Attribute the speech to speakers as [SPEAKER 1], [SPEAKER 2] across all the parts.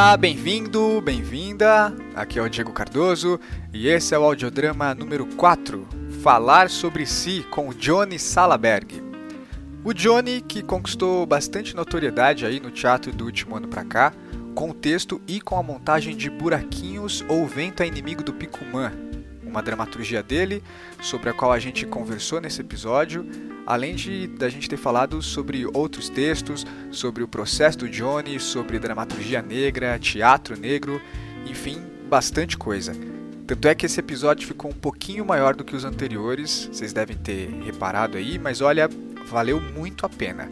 [SPEAKER 1] Olá, bem-vindo, bem-vinda. Aqui é o Diego Cardoso e esse é o audiodrama número 4, Falar sobre si com Johnny Salaberg. O Johnny, que conquistou bastante notoriedade aí no teatro do último ano pra cá, com o texto e com a montagem de Buraquinhos ou Vento é Inimigo do Picumã, uma dramaturgia dele, sobre a qual a gente conversou nesse episódio, além de da gente ter falado sobre outros textos, sobre o processo do Johnny, sobre dramaturgia negra, teatro negro, enfim, bastante coisa. Tanto é que esse episódio ficou um pouquinho maior do que os anteriores, vocês devem ter reparado aí, mas olha, valeu muito a pena.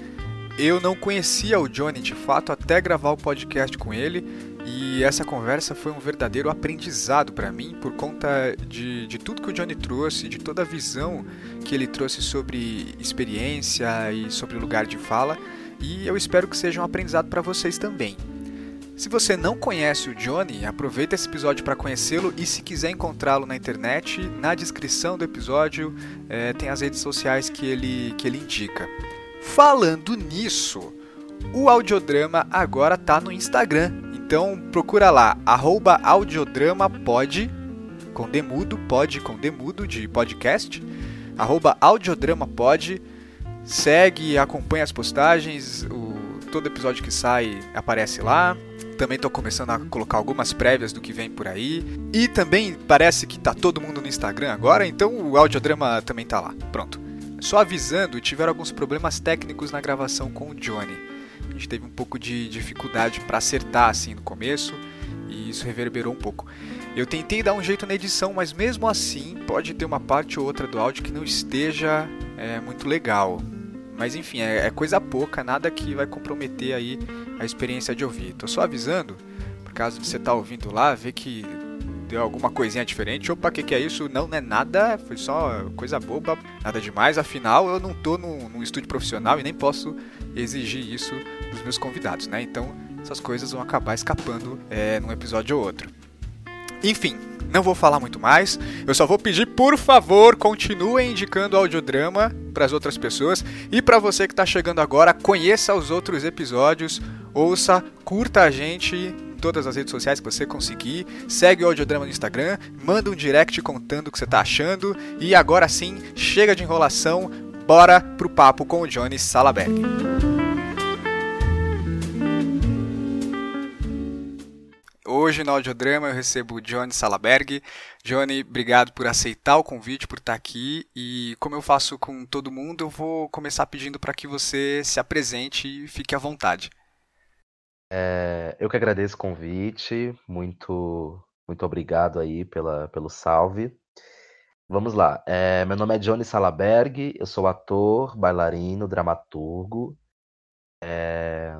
[SPEAKER 1] Eu não conhecia o Johnny de fato até gravar o podcast com ele e essa conversa foi um verdadeiro aprendizado para mim por conta de, de tudo que o Johnny trouxe, de toda a visão que ele trouxe sobre experiência e sobre lugar de fala. E eu espero que seja um aprendizado para vocês também. Se você não conhece o Johnny, aproveita esse episódio para conhecê-lo e se quiser encontrá-lo na internet, na descrição do episódio é, tem as redes sociais que ele, que ele indica. Falando nisso, o audiodrama agora está no Instagram então procura lá, arroba audiodramapod, com demudo, pod com demudo de podcast, arroba audiodramapod, segue, acompanha as postagens, o, todo episódio que sai aparece lá. Também estou começando a colocar algumas prévias do que vem por aí. E também parece que tá todo mundo no Instagram agora, então o audiodrama também tá lá. Pronto. Só avisando, tiveram alguns problemas técnicos na gravação com o Johnny gente teve um pouco de dificuldade para acertar assim no começo e isso reverberou um pouco. Eu tentei dar um jeito na edição, mas mesmo assim pode ter uma parte ou outra do áudio que não esteja é, muito legal. Mas enfim, é, é, coisa pouca, nada que vai comprometer aí a experiência de ouvir. Tô só avisando, por caso você estar tá ouvindo lá, ver que deu alguma coisinha diferente. Opa, o que, que é isso? Não, não é nada, foi só coisa boba, nada demais. Afinal, eu não tô num, num estúdio profissional e nem posso exigir isso dos meus convidados, né? Então essas coisas vão acabar escapando é, num episódio ou outro. Enfim, não vou falar muito mais. Eu só vou pedir, por favor, continuem indicando o audiodrama para as outras pessoas. E para você que está chegando agora, conheça os outros episódios, ouça, curta a gente todas as redes sociais que você conseguir. Segue o audiodrama no Instagram, manda um direct contando o que você está achando. E agora sim, chega de enrolação, bora pro papo com o Johnny Salaberg. Hoje no Audiodrama eu recebo o Johnny Salaberg. Johnny, obrigado por aceitar o convite, por estar aqui. E como eu faço com todo mundo, eu vou começar pedindo para que você se apresente e fique à vontade.
[SPEAKER 2] É, eu que agradeço o convite, muito, muito obrigado aí pela, pelo salve. Vamos lá, é, meu nome é Johnny Salaberg, eu sou ator, bailarino, dramaturgo. É,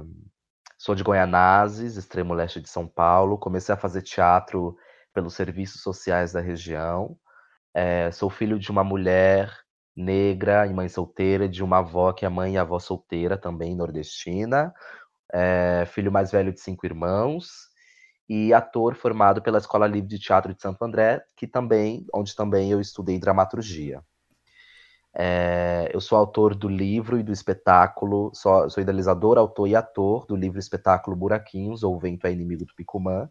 [SPEAKER 2] Sou de Goianazes, extremo leste de São Paulo. Comecei a fazer teatro pelos serviços sociais da região. Sou filho de uma mulher negra e mãe solteira, de uma avó que é mãe e avó solteira, também nordestina. É, filho mais velho de cinco irmãos e ator formado pela Escola Livre de Teatro de Santo André, que também, onde também eu estudei dramaturgia. É, eu sou autor do livro e do espetáculo, sou, sou, idealizador, autor e ator do livro espetáculo Buraquinhos, ou Vento é Inimigo do Picumã.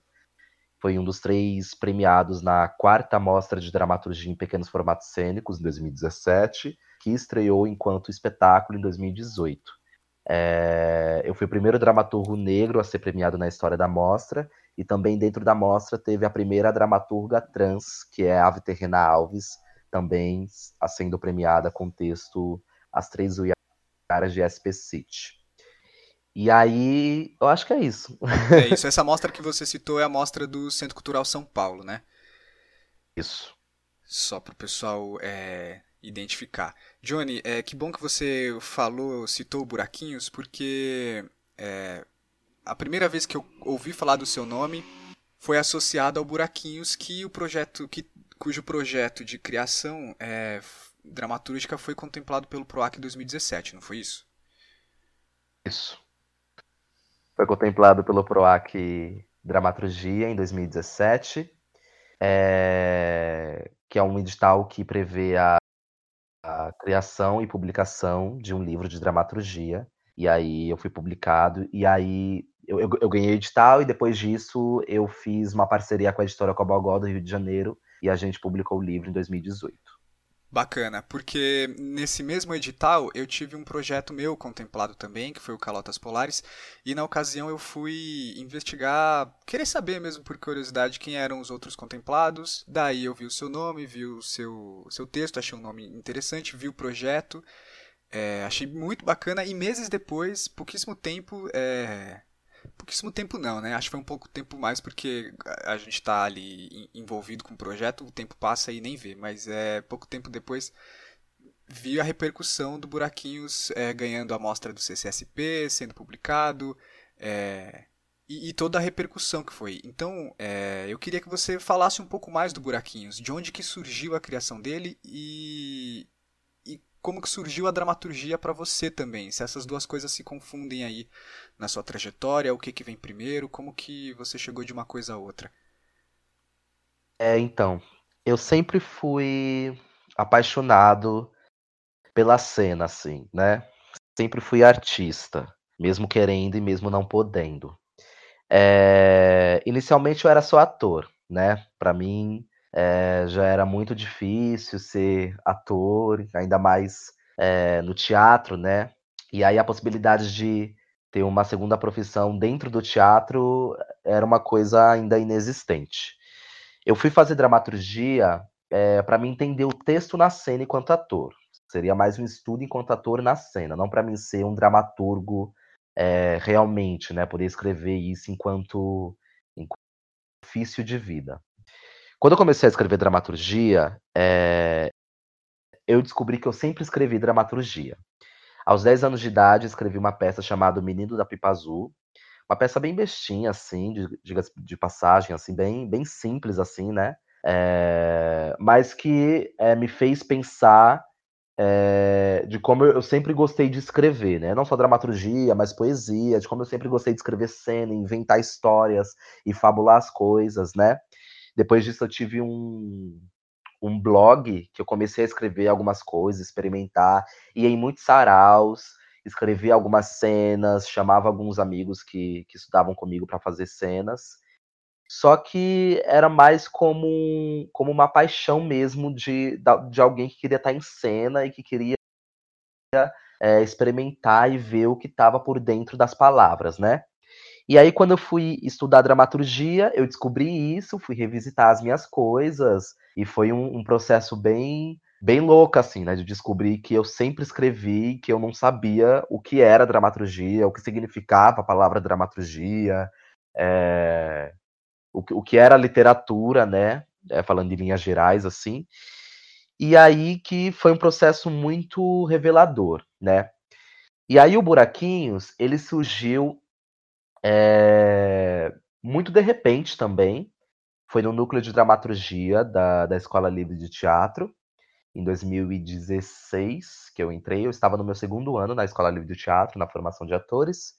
[SPEAKER 2] Foi um dos três premiados na quarta mostra de dramaturgia em pequenos formatos cênicos, em 2017, que estreou enquanto espetáculo em 2018. É, eu fui o primeiro dramaturgo negro a ser premiado na história da mostra, e também dentro da mostra teve a primeira dramaturga trans, que é a Ave Terrena Alves, também sendo premiada com o texto As Três Uiaras de SP City. E aí, eu acho que é isso.
[SPEAKER 1] É isso. Essa mostra que você citou é a mostra do Centro Cultural São Paulo, né?
[SPEAKER 2] Isso.
[SPEAKER 1] Só para o pessoal é, identificar. Johnny, é, que bom que você falou, citou Buraquinhos, porque é, a primeira vez que eu ouvi falar do seu nome foi associado ao Buraquinhos, que o projeto que cujo projeto de criação é, dramatúrgica foi contemplado pelo PROAC em 2017, não foi isso?
[SPEAKER 2] Isso. Foi contemplado pelo PROAC Dramaturgia em 2017, é, que é um edital que prevê a, criação e publicação de um livro de dramaturgia E aí eu fui publicado, e aí eu, eu, eu ganhei edital, e depois disso eu fiz uma parceria com a editora Cobogó do Rio de Janeiro, e a gente publicou o livro em 2018.
[SPEAKER 1] Bacana, porque nesse mesmo edital eu tive um projeto meu contemplado também, que foi o Calotas Polares, e na ocasião eu fui investigar, querer saber mesmo por curiosidade quem eram os outros contemplados. Daí eu vi o seu nome, vi o seu, seu texto, achei um nome interessante, vi o projeto, é, achei muito bacana, e meses depois, pouquíssimo tempo, é, pouquíssimo tempo não, né? Acho que foi um pouco tempo mais porque a gente está ali envolvido com o projeto, o tempo passa e nem vê, mas é pouco tempo depois vi a repercussão do Buraquinhos é, ganhando a amostra do CCSP, sendo publicado, é, e, e, toda a repercussão que foi. Então, é, eu queria que você falasse um pouco mais do Buraquinhos, de onde que surgiu a criação dele e, como que surgiu a dramaturgia para você também? Se essas duas coisas se confundem aí na sua trajetória, o que que vem primeiro, como que você chegou de uma coisa a outra?
[SPEAKER 2] É, então, eu sempre fui apaixonado pela cena, assim, né? Sempre fui artista, mesmo querendo e mesmo não podendo. É... Inicialmente eu era só ator, né? Para mim, é, já era muito difícil ser ator, ainda mais é, no teatro, né? E aí a possibilidade de ter uma segunda profissão dentro do teatro era uma coisa ainda inexistente. Eu fui fazer dramaturgia é, para me entender o texto na cena enquanto ator. Seria mais um estudo enquanto ator na cena, não para mim ser um dramaturgo é, realmente, né? Poder escrever isso enquanto, enquanto ofício de vida. Quando eu comecei a escrever dramaturgia, é... eu descobri que eu sempre escrevi dramaturgia. Aos 10 anos de idade, escrevi uma peça chamada Menino da Pipa Azul, uma peça bem bestinha, assim, de, de, de passagem, assim, bem, bem simples, assim, né? É... mas que é, me fez pensar é, de como eu sempre gostei de escrever, né? Não só dramaturgia, mas poesia, de como eu sempre gostei de escrever cena, inventar histórias e fabular as coisas, né? Depois disso, eu tive um, um blog que eu comecei a escrever algumas coisas, experimentar, ia em muitos saraus, escrevia algumas cenas, chamava alguns amigos que, que estudavam comigo para fazer cenas. Só que era mais como, como uma paixão mesmo de, de alguém que queria estar em cena e que queria é, experimentar e ver o que estava por dentro das palavras, né? E aí, quando eu fui estudar dramaturgia, eu descobri isso, fui revisitar as minhas coisas, e foi um, um processo bem bem louco, assim, né? De descobrir que eu sempre escrevi, que eu não sabia o que era dramaturgia, o que significava a palavra dramaturgia, é... o, o que era literatura, né? É, falando em linhas gerais, assim. E aí que foi um processo muito revelador, né? E aí o Buraquinhos, ele surgiu é, muito de repente também. Foi no núcleo de dramaturgia da, da Escola Livre de Teatro, em 2016, que eu entrei. Eu estava no meu segundo ano na Escola Livre de Teatro, na formação de atores.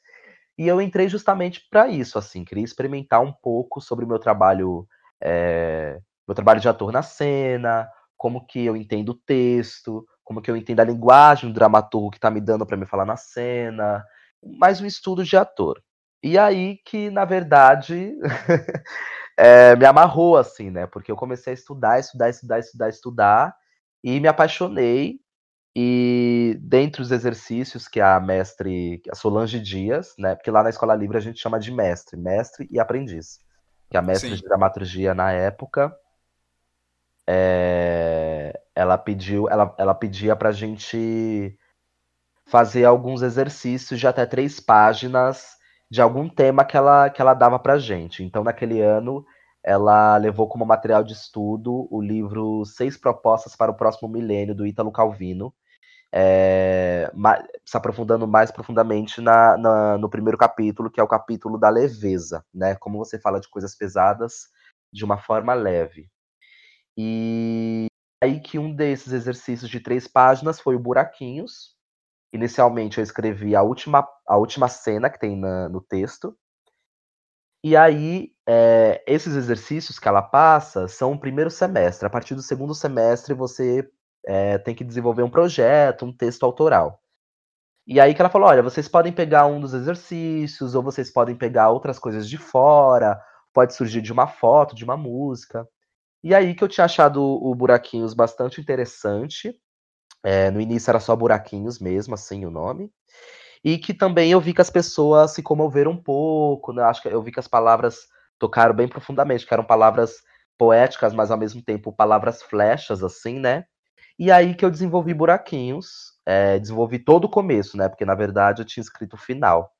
[SPEAKER 2] E eu entrei justamente para isso, assim, queria experimentar um pouco sobre o meu trabalho, é, meu trabalho de ator na cena, como que eu entendo o texto, como que eu entendo a linguagem do dramaturgo que está me dando para me falar na cena, mais um estudo de ator. E aí que, na verdade, é, me amarrou, assim, né? Porque eu comecei a estudar, estudar, estudar, estudar, estudar, e me apaixonei. E dentre os exercícios que a mestre, a Solange Dias, né? Porque lá na Escola Livre a gente chama de mestre, mestre e aprendiz. Que a mestre Sim. de dramaturgia na época, é, ela pediu, ela, ela pedia pra gente fazer alguns exercícios de até três páginas de algum tema que ela, que ela dava pra gente. Então, naquele ano, ela levou como material de estudo o livro Seis Propostas para o Próximo Milênio, do Ítalo Calvino, é, se aprofundando mais profundamente na, na, no primeiro capítulo, que é o capítulo da leveza, né? Como você fala de coisas pesadas de uma forma leve. E aí que um desses exercícios de três páginas foi o Buraquinhos, Inicialmente eu escrevi a última, a última cena que tem na, no texto. E aí, é, esses exercícios que ela passa são o primeiro semestre. A partir do segundo semestre, você é, tem que desenvolver um projeto, um texto autoral. E aí que ela falou: olha, vocês podem pegar um dos exercícios, ou vocês podem pegar outras coisas de fora, pode surgir de uma foto, de uma música. E aí que eu tinha achado o Buraquinhos bastante interessante. É, no início era só Buraquinhos mesmo, assim, o nome. E que também eu vi que as pessoas se comoveram um pouco, né? Acho que eu vi que as palavras tocaram bem profundamente, que eram palavras poéticas, mas ao mesmo tempo palavras flechas, assim, né? E aí que eu desenvolvi Buraquinhos, é, desenvolvi todo o começo, né? Porque na verdade eu tinha escrito o final.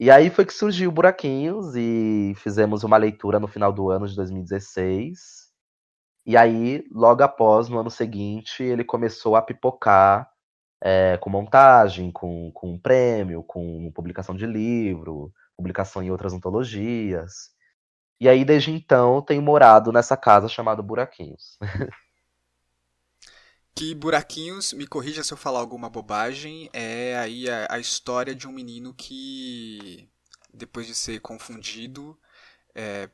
[SPEAKER 2] E aí foi que surgiu Buraquinhos e fizemos uma leitura no final do ano de 2016. E aí, logo após, no ano seguinte, ele começou a pipocar é, com montagem, com, com prêmio, com publicação de livro, publicação em outras antologias. E aí, desde então, tenho morado nessa casa chamada Buraquinhos.
[SPEAKER 1] Que Buraquinhos, me corrija se eu falar alguma bobagem, é aí a, a história de um menino que, depois de ser confundido é,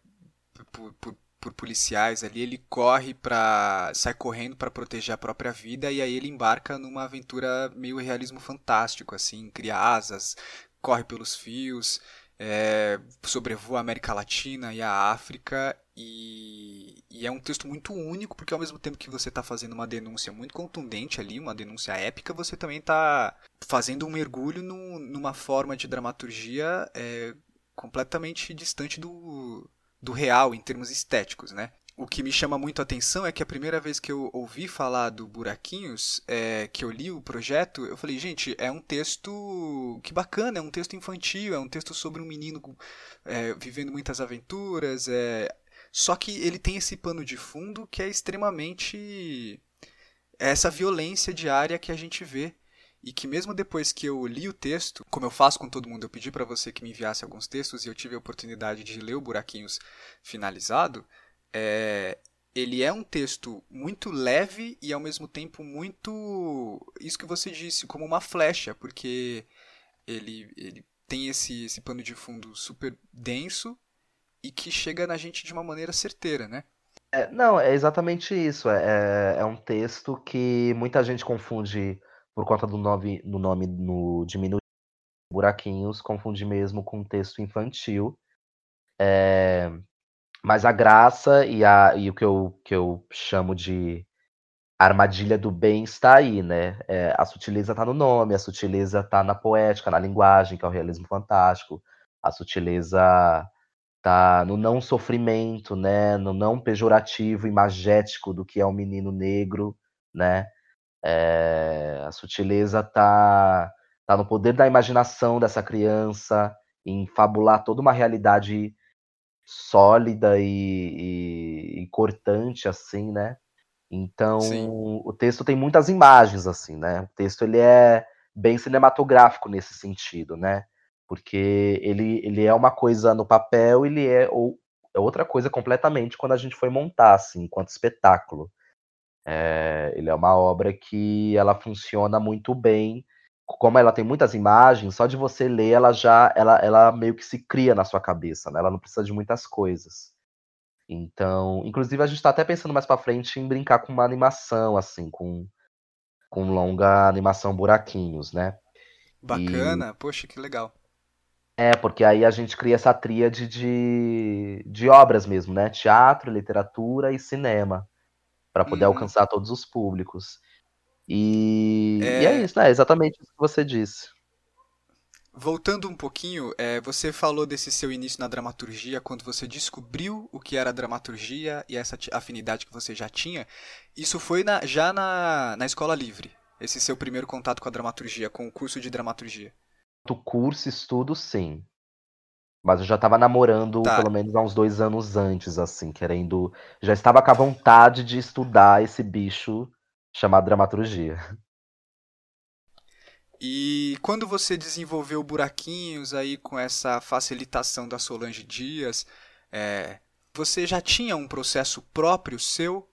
[SPEAKER 1] por, por, por, policiais ali, ele corre para sai correndo para proteger a própria vida e aí ele embarca numa aventura meio realismo fantástico, assim, cria asas, corre pelos fios, é, sobrevoa a América Latina e a África e, e, é um texto muito único, porque ao mesmo tempo que você está fazendo uma denúncia muito contundente ali, uma denúncia épica, você também está fazendo um mergulho no, numa forma de dramaturgia é, completamente distante do, do real em termos estéticos, né? O que me chama muito a atenção é que a primeira vez que eu ouvi falar do Buraquinhos, é, que eu li o projeto, eu falei, gente, é um texto que bacana, é um texto infantil, é um texto sobre um menino é, vivendo muitas aventuras, é, só que ele tem esse pano de fundo que é extremamente essa violência diária que a gente vê e que mesmo depois que eu li o texto, como eu faço com todo mundo, eu pedi para você que me enviasse alguns textos e eu tive a oportunidade de ler o Buraquinhos finalizado, é, ele é um texto muito leve e ao mesmo tempo muito isso que você disse, como uma flecha, porque ele, ele tem esse, esse pano de fundo super denso e que chega na gente de uma maneira certeira, né?
[SPEAKER 2] É, não, é exatamente isso. É, é, é um texto que muita gente confunde por conta do nome, do nome no diminutivo buraquinhos, confunde mesmo com texto infantil. É, mas a graça e, a, e o que eu, que eu chamo de armadilha do bem está aí, né? É, a sutileza está no nome, a sutileza está na poética, na linguagem, que é o realismo fantástico. A sutileza tá no não sofrimento, né, no não pejorativo, imagético do que é um menino negro, né, é, a sutileza tá, tá no poder da imaginação dessa criança, em fabular toda uma realidade sólida e, e, e cortante, assim, né, então Sim. o texto tem muitas imagens, assim, né, o texto ele é bem cinematográfico nesse sentido, né, porque ele, ele é uma coisa no papel, ele é, ou, é outra coisa completamente quando a gente foi montar, assim, enquanto espetáculo. É, ele é uma obra que ela funciona muito bem, como ela tem muitas imagens, só de você ler ela já, ela, ela meio que se cria na sua cabeça, né? Ela não precisa de muitas coisas. Então, inclusive a gente está até pensando mais para frente em brincar com uma animação, assim, com, com longa animação buraquinhos, né?
[SPEAKER 1] Bacana, e... poxa, que legal.
[SPEAKER 2] É, porque aí a gente cria essa tríade de, de obras mesmo, né? Teatro, literatura e cinema, para poder uhum. alcançar todos os públicos. E é... e é isso, né? É exatamente isso que você disse.
[SPEAKER 1] Voltando um pouquinho, é, você falou desse seu início na dramaturgia, quando você descobriu o que era dramaturgia e essa afinidade que você já tinha. Isso foi na, já na, na escola livre, esse seu primeiro contato com a dramaturgia, com o curso de dramaturgia
[SPEAKER 2] curso, estudo, sim. Mas eu já estava namorando tá. pelo menos há uns dois anos antes, assim, querendo. Já estava com a vontade de estudar esse bicho chamado dramaturgia.
[SPEAKER 1] E quando você desenvolveu buraquinhos aí com essa facilitação da Solange Dias, é, você já tinha um processo próprio seu?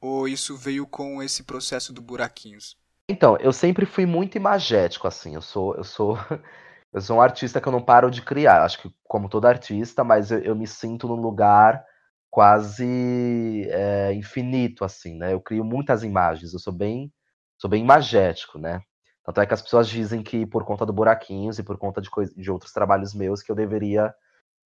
[SPEAKER 1] Ou isso veio com esse processo do buraquinhos?
[SPEAKER 2] Então, eu sempre fui muito imagético, assim. Eu sou, eu sou, eu sou um artista que eu não paro de criar. Acho que como todo artista, mas eu, eu me sinto num lugar quase é, infinito, assim, né? Eu crio muitas imagens. Eu sou bem, sou bem imagético, né? Tanto é que as pessoas dizem que por conta do Buraquinhos e por conta de, de outros trabalhos meus que eu deveria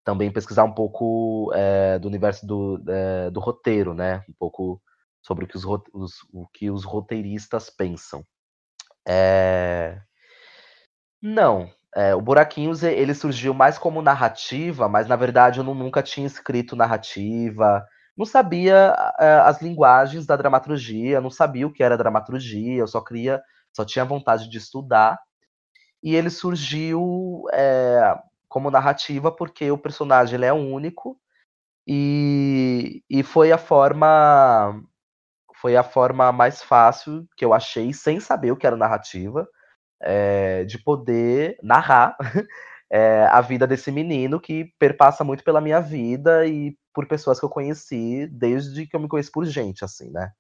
[SPEAKER 2] também pesquisar um pouco é, do universo do, é, do roteiro, né? Um pouco sobre o que os, os, o que os roteiristas pensam. É... Não, é, o Buraquinhos ele surgiu mais como narrativa, mas na verdade eu não, nunca tinha escrito narrativa, não sabia é, as linguagens da dramaturgia, não sabia o que era dramaturgia, eu só queria, só tinha vontade de estudar. E ele surgiu é, como narrativa porque o personagem ele é único e, e foi a forma foi a forma mais fácil que eu achei, sem saber o que era narrativa, é, de poder narrar é, a vida desse menino que perpassa muito pela minha vida e por pessoas que eu conheci desde que eu me conheço por gente, assim, né?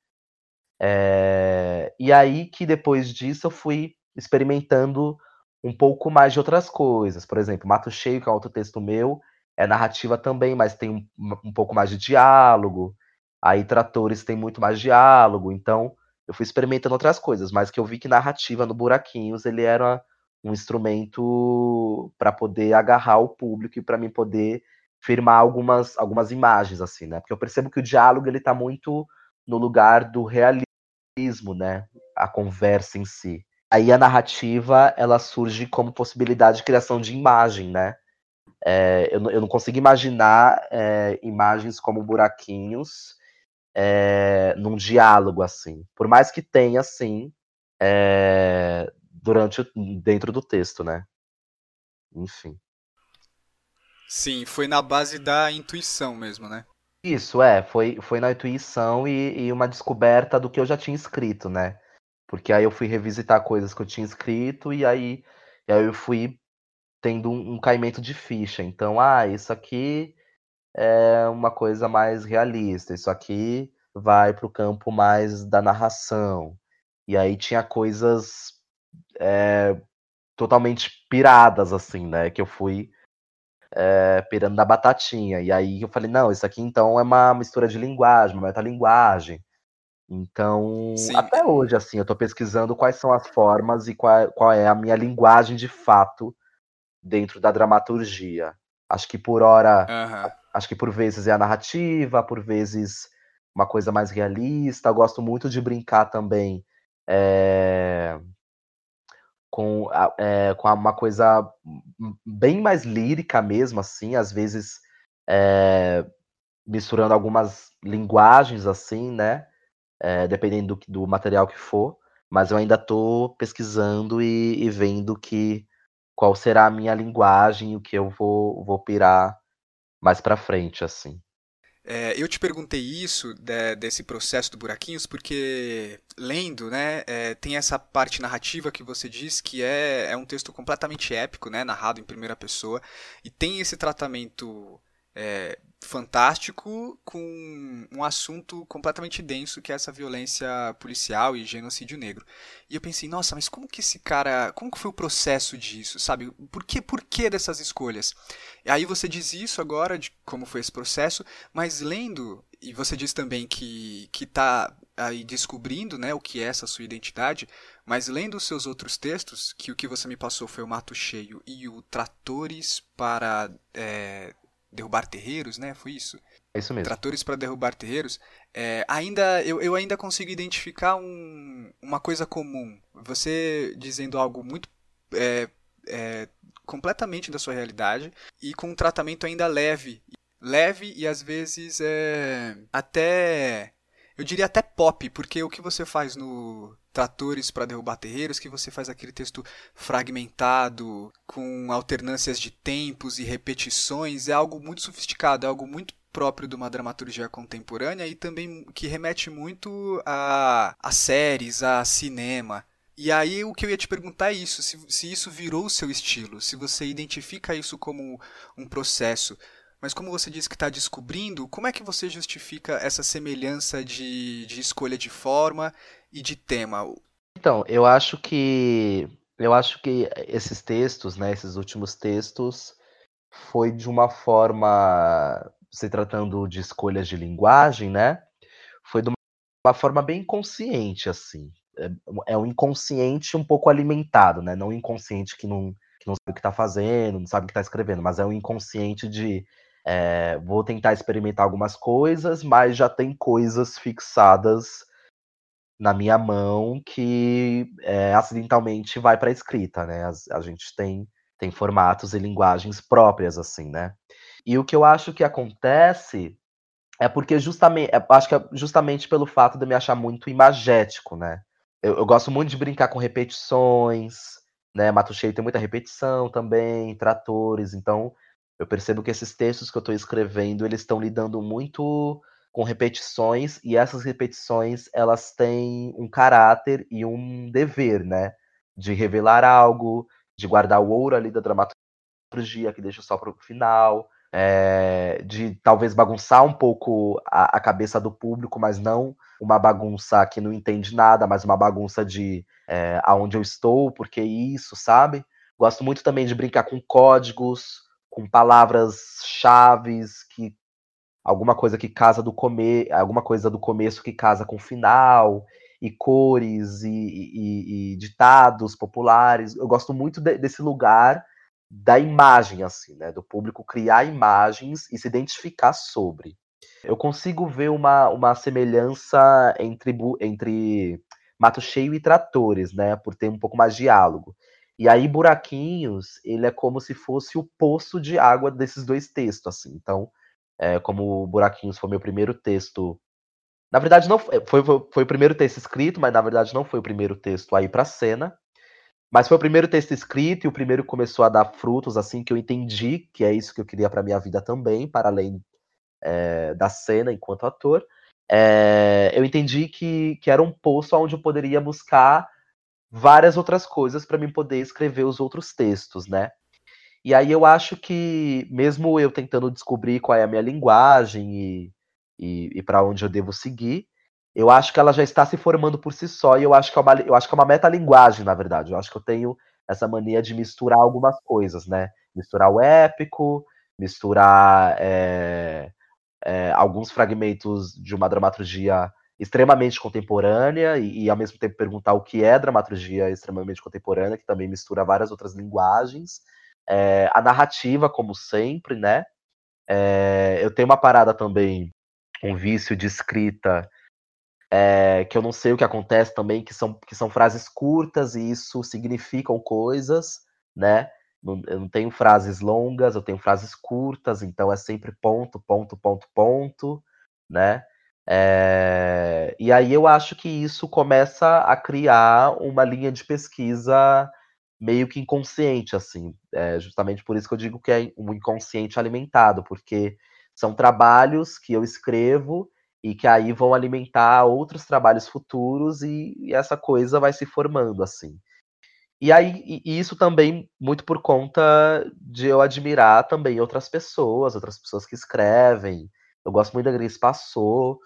[SPEAKER 2] É, e aí que depois disso eu fui experimentando um pouco mais de outras coisas. Por exemplo, Mato Cheio, que é outro texto meu, é narrativa também, mas tem um, um pouco mais de diálogo. Aí Tratores tem muito mais diálogo, então eu fui experimentando outras coisas, mas que eu vi que narrativa no Buraquinhos ele era um instrumento para poder agarrar o público e para mim poder firmar algumas, algumas imagens assim, né? Porque eu percebo que o diálogo ele tá muito no lugar do realismo, né? A conversa em si. Aí a narrativa ela surge como possibilidade de criação de imagem, né? É, eu, eu, não consigo imaginar é, imagens como buraquinhos é, num diálogo assim. Por mais que tenha, sim, é, durante dentro do texto, né? Enfim.
[SPEAKER 1] Sim, foi na base da intuição mesmo, né?
[SPEAKER 2] Isso, é, foi, foi na intuição e, e uma descoberta do que eu já tinha escrito, né? Porque aí eu fui revisitar coisas que eu tinha escrito e aí, e aí eu fui tendo um, um caimento de ficha. Então, ah, isso aqui é uma coisa mais realista. Isso aqui vai para o campo mais da narração. E aí tinha coisas é, totalmente piradas, assim, né? Que eu fui é, pirando na batatinha. E aí eu falei, não, isso aqui então é uma mistura de linguagem, uma metalinguagem. Então, Sim. até hoje, assim, eu estou pesquisando quais são as formas e qual, qual é a minha linguagem de fato dentro da dramaturgia. Acho que por hora uhum acho que por vezes é a narrativa, por vezes uma coisa mais realista. Eu gosto muito de brincar também é, com, é, com uma coisa bem mais lírica mesmo, assim, às vezes é, misturando algumas linguagens, assim, né? dependendo do, do, material que for. Mas eu ainda estou pesquisando e, e vendo que qual será a minha linguagem, o que eu vou, vou pirar mais para frente, assim.
[SPEAKER 1] É, eu te perguntei isso de, desse processo do Buraquinhos porque lendo, né, é, tem essa parte narrativa que você diz que é, é um texto completamente épico, né, narrado em primeira pessoa e tem esse tratamento é, fantástico com um assunto completamente denso que é essa violência policial e genocídio negro. E eu pensei, nossa, mas como que esse cara, como que foi o processo disso, sabe? Por que, por que dessas escolhas? E aí você diz isso agora de como foi esse processo, mas lendo e você diz também que que tá aí descobrindo, né, o que é essa sua identidade, mas lendo os seus outros textos, que o que você me passou foi o Mato Cheio e o Tratores para é, derrubar terreiros, né? Foi isso?
[SPEAKER 2] É isso mesmo.
[SPEAKER 1] Tratores para derrubar terreiros. É, ainda eu, eu ainda consigo identificar um, uma coisa comum. Você dizendo algo muito é, é, completamente da sua realidade e com um tratamento ainda leve, leve e às vezes é, até eu diria até pop, porque o que você faz no Tratores para derrubar terreiros, que você faz aquele texto fragmentado, com alternâncias de tempos e repetições, é algo muito sofisticado, é algo muito próprio de uma dramaturgia contemporânea e também que remete muito a, a séries, a cinema. E aí o que eu ia te perguntar é isso, se, se isso virou o seu estilo, se você identifica isso como um processo. Mas como você disse que está descobrindo, como é que você justifica essa semelhança de, de escolha de forma e de tema?
[SPEAKER 2] Então, eu acho que eu acho que esses textos, né, esses últimos textos, foi de uma forma, se tratando de escolhas de linguagem, né, foi de uma forma bem consciente, assim. é, é um inconsciente um pouco alimentado, né? Não um inconsciente que não, que não sabe o que está fazendo, não sabe o que está escrevendo, mas é um inconsciente de é, vou tentar experimentar algumas coisas, mas já tem coisas fixadas na minha mão que é, acidentalmente vai para escrita, né? A, a, gente tem, tem formatos e linguagens próprias, assim, né? E o que eu acho que acontece é porque justamente, é, acho que é justamente pelo fato de eu me achar muito imagético, né? Eu, eu gosto muito de brincar com repetições, né? Mato Cheio tem muita repetição também, tratores, então eu percebo que esses textos que eu estou escrevendo, eles estão lidando muito com repetições e essas repetições elas têm um caráter e um dever, né? De revelar algo, de guardar o ouro ali da dramaturgia que deixa só para o final, é, de talvez bagunçar um pouco a, a, cabeça do público, mas não uma bagunça que não entende nada, mas uma bagunça de é, aonde eu estou, porque isso, sabe? Gosto muito também de brincar com códigos, com palavras chaves que alguma coisa que casa do começo, alguma coisa do começo que casa com o final e cores e, e, e ditados populares. Eu gosto muito de, desse lugar da imagem, assim, né? Do público criar imagens e se identificar sobre. Eu consigo ver uma, uma semelhança entre, entre Mato Cheio e Tratores, né? Por ter um pouco mais de diálogo. E aí, Buraquinhos, ele é como se fosse o poço de água desses dois textos, assim. Então, é, como Buraquinhos foi meu primeiro texto. Na verdade, não foi, foi, foi o primeiro texto escrito, mas na verdade não foi o primeiro texto aí para cena. Mas foi o primeiro texto escrito e o primeiro começou a dar frutos, assim, que eu entendi que é isso que eu queria para minha vida também, para além é, da cena enquanto ator. É, eu entendi que, que era um poço onde eu poderia buscar várias outras coisas para mim poder escrever os outros textos, né? E aí eu acho que, mesmo eu tentando descobrir qual é a minha linguagem e, e, e para onde eu devo seguir, eu acho que ela já está se formando por si só, e eu acho que é uma, eu acho que é uma metalinguagem, na verdade. Eu acho que eu tenho essa mania de misturar algumas coisas, né? Misturar o épico, misturar é, é, alguns fragmentos de uma dramaturgia extremamente contemporânea e, e, ao mesmo tempo perguntar o que é dramaturgia extremamente contemporânea, que também mistura várias outras linguagens. É, a narrativa, como sempre, né? É, eu tenho uma parada também, um vício de escrita, é, que eu não sei o que acontece também, que são, que são frases curtas e isso significam coisas, né? eu não tenho frases longas, eu tenho frases curtas, então é sempre ponto, ponto, ponto, ponto, né? É, e aí eu acho que isso começa a criar uma linha de pesquisa meio que inconsciente, assim. É justamente por isso que eu digo que é um inconsciente alimentado, porque são trabalhos que eu escrevo e que aí vão alimentar outros trabalhos futuros e, e essa coisa vai se formando, assim. E aí, e isso também muito por conta de eu admirar também outras pessoas, outras pessoas que escrevem. Eu gosto muito da Grace Passou,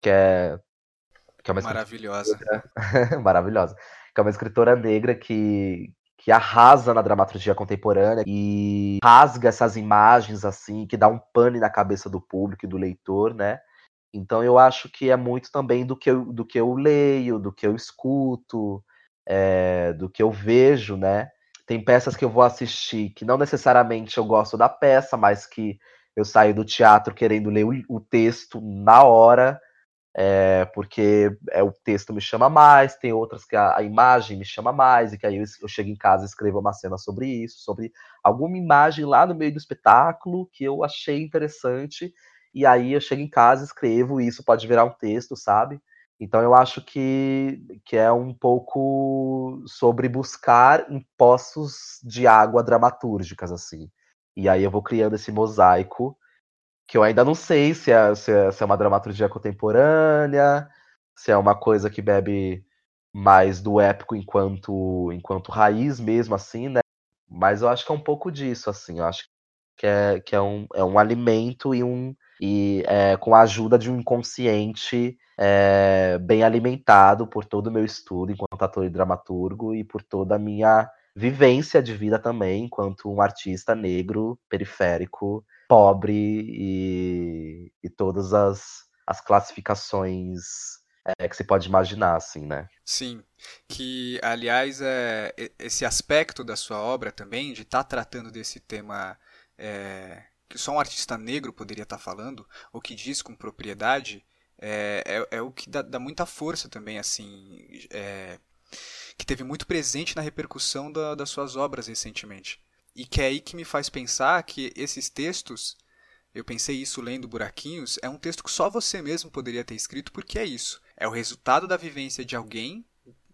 [SPEAKER 2] que é.
[SPEAKER 1] Que é uma maravilhosa.
[SPEAKER 2] maravilhosa. Que é uma escritora negra que, que arrasa na dramaturgia contemporânea e rasga essas imagens assim, que dá um pane na cabeça do público e do leitor, né? Então eu acho que é muito também do que eu, do que eu leio, do que eu escuto, é, do que eu vejo, né? Tem peças que eu vou assistir que não necessariamente eu gosto da peça, mas que eu saio do teatro querendo ler o, o texto na hora é, porque é, o texto me chama mais, tem outras que a, a, imagem me chama mais, e que aí eu, eu chego em casa e escrevo uma cena sobre isso, sobre alguma imagem lá no meio do espetáculo que eu achei interessante, e aí eu chego em casa, escrevo, e isso pode virar um texto, sabe? Então eu acho que, que é um pouco sobre buscar em poços de água dramatúrgicas, assim. E aí eu vou criando esse mosaico que eu ainda não sei se é, se é, se é uma dramaturgia contemporânea, se é uma coisa que bebe mais do épico enquanto enquanto raiz mesmo, assim, né? Mas eu acho que é um pouco disso, assim. Eu acho que é, que é, um, é um alimento e um e é, com a ajuda de um inconsciente é, bem alimentado por todo o meu estudo enquanto ator e dramaturgo e por toda a minha vivência de vida também enquanto um artista negro periférico pobre e, e todas as, as classificações é, que se pode imaginar, assim, né?
[SPEAKER 1] Sim, que aliás é esse aspecto da sua obra também de estar tá tratando desse tema é, que só um artista negro poderia estar tá falando, ou que diz com propriedade, é, é, é o que dá, dá, muita força também, assim, que teve muito presente na repercussão da, das suas obras recentemente. E que é aí que me faz pensar que esses textos, eu pensei isso lendo Buraquinhos, é um texto que só você mesmo poderia ter escrito, porque é isso. É o resultado da vivência de alguém,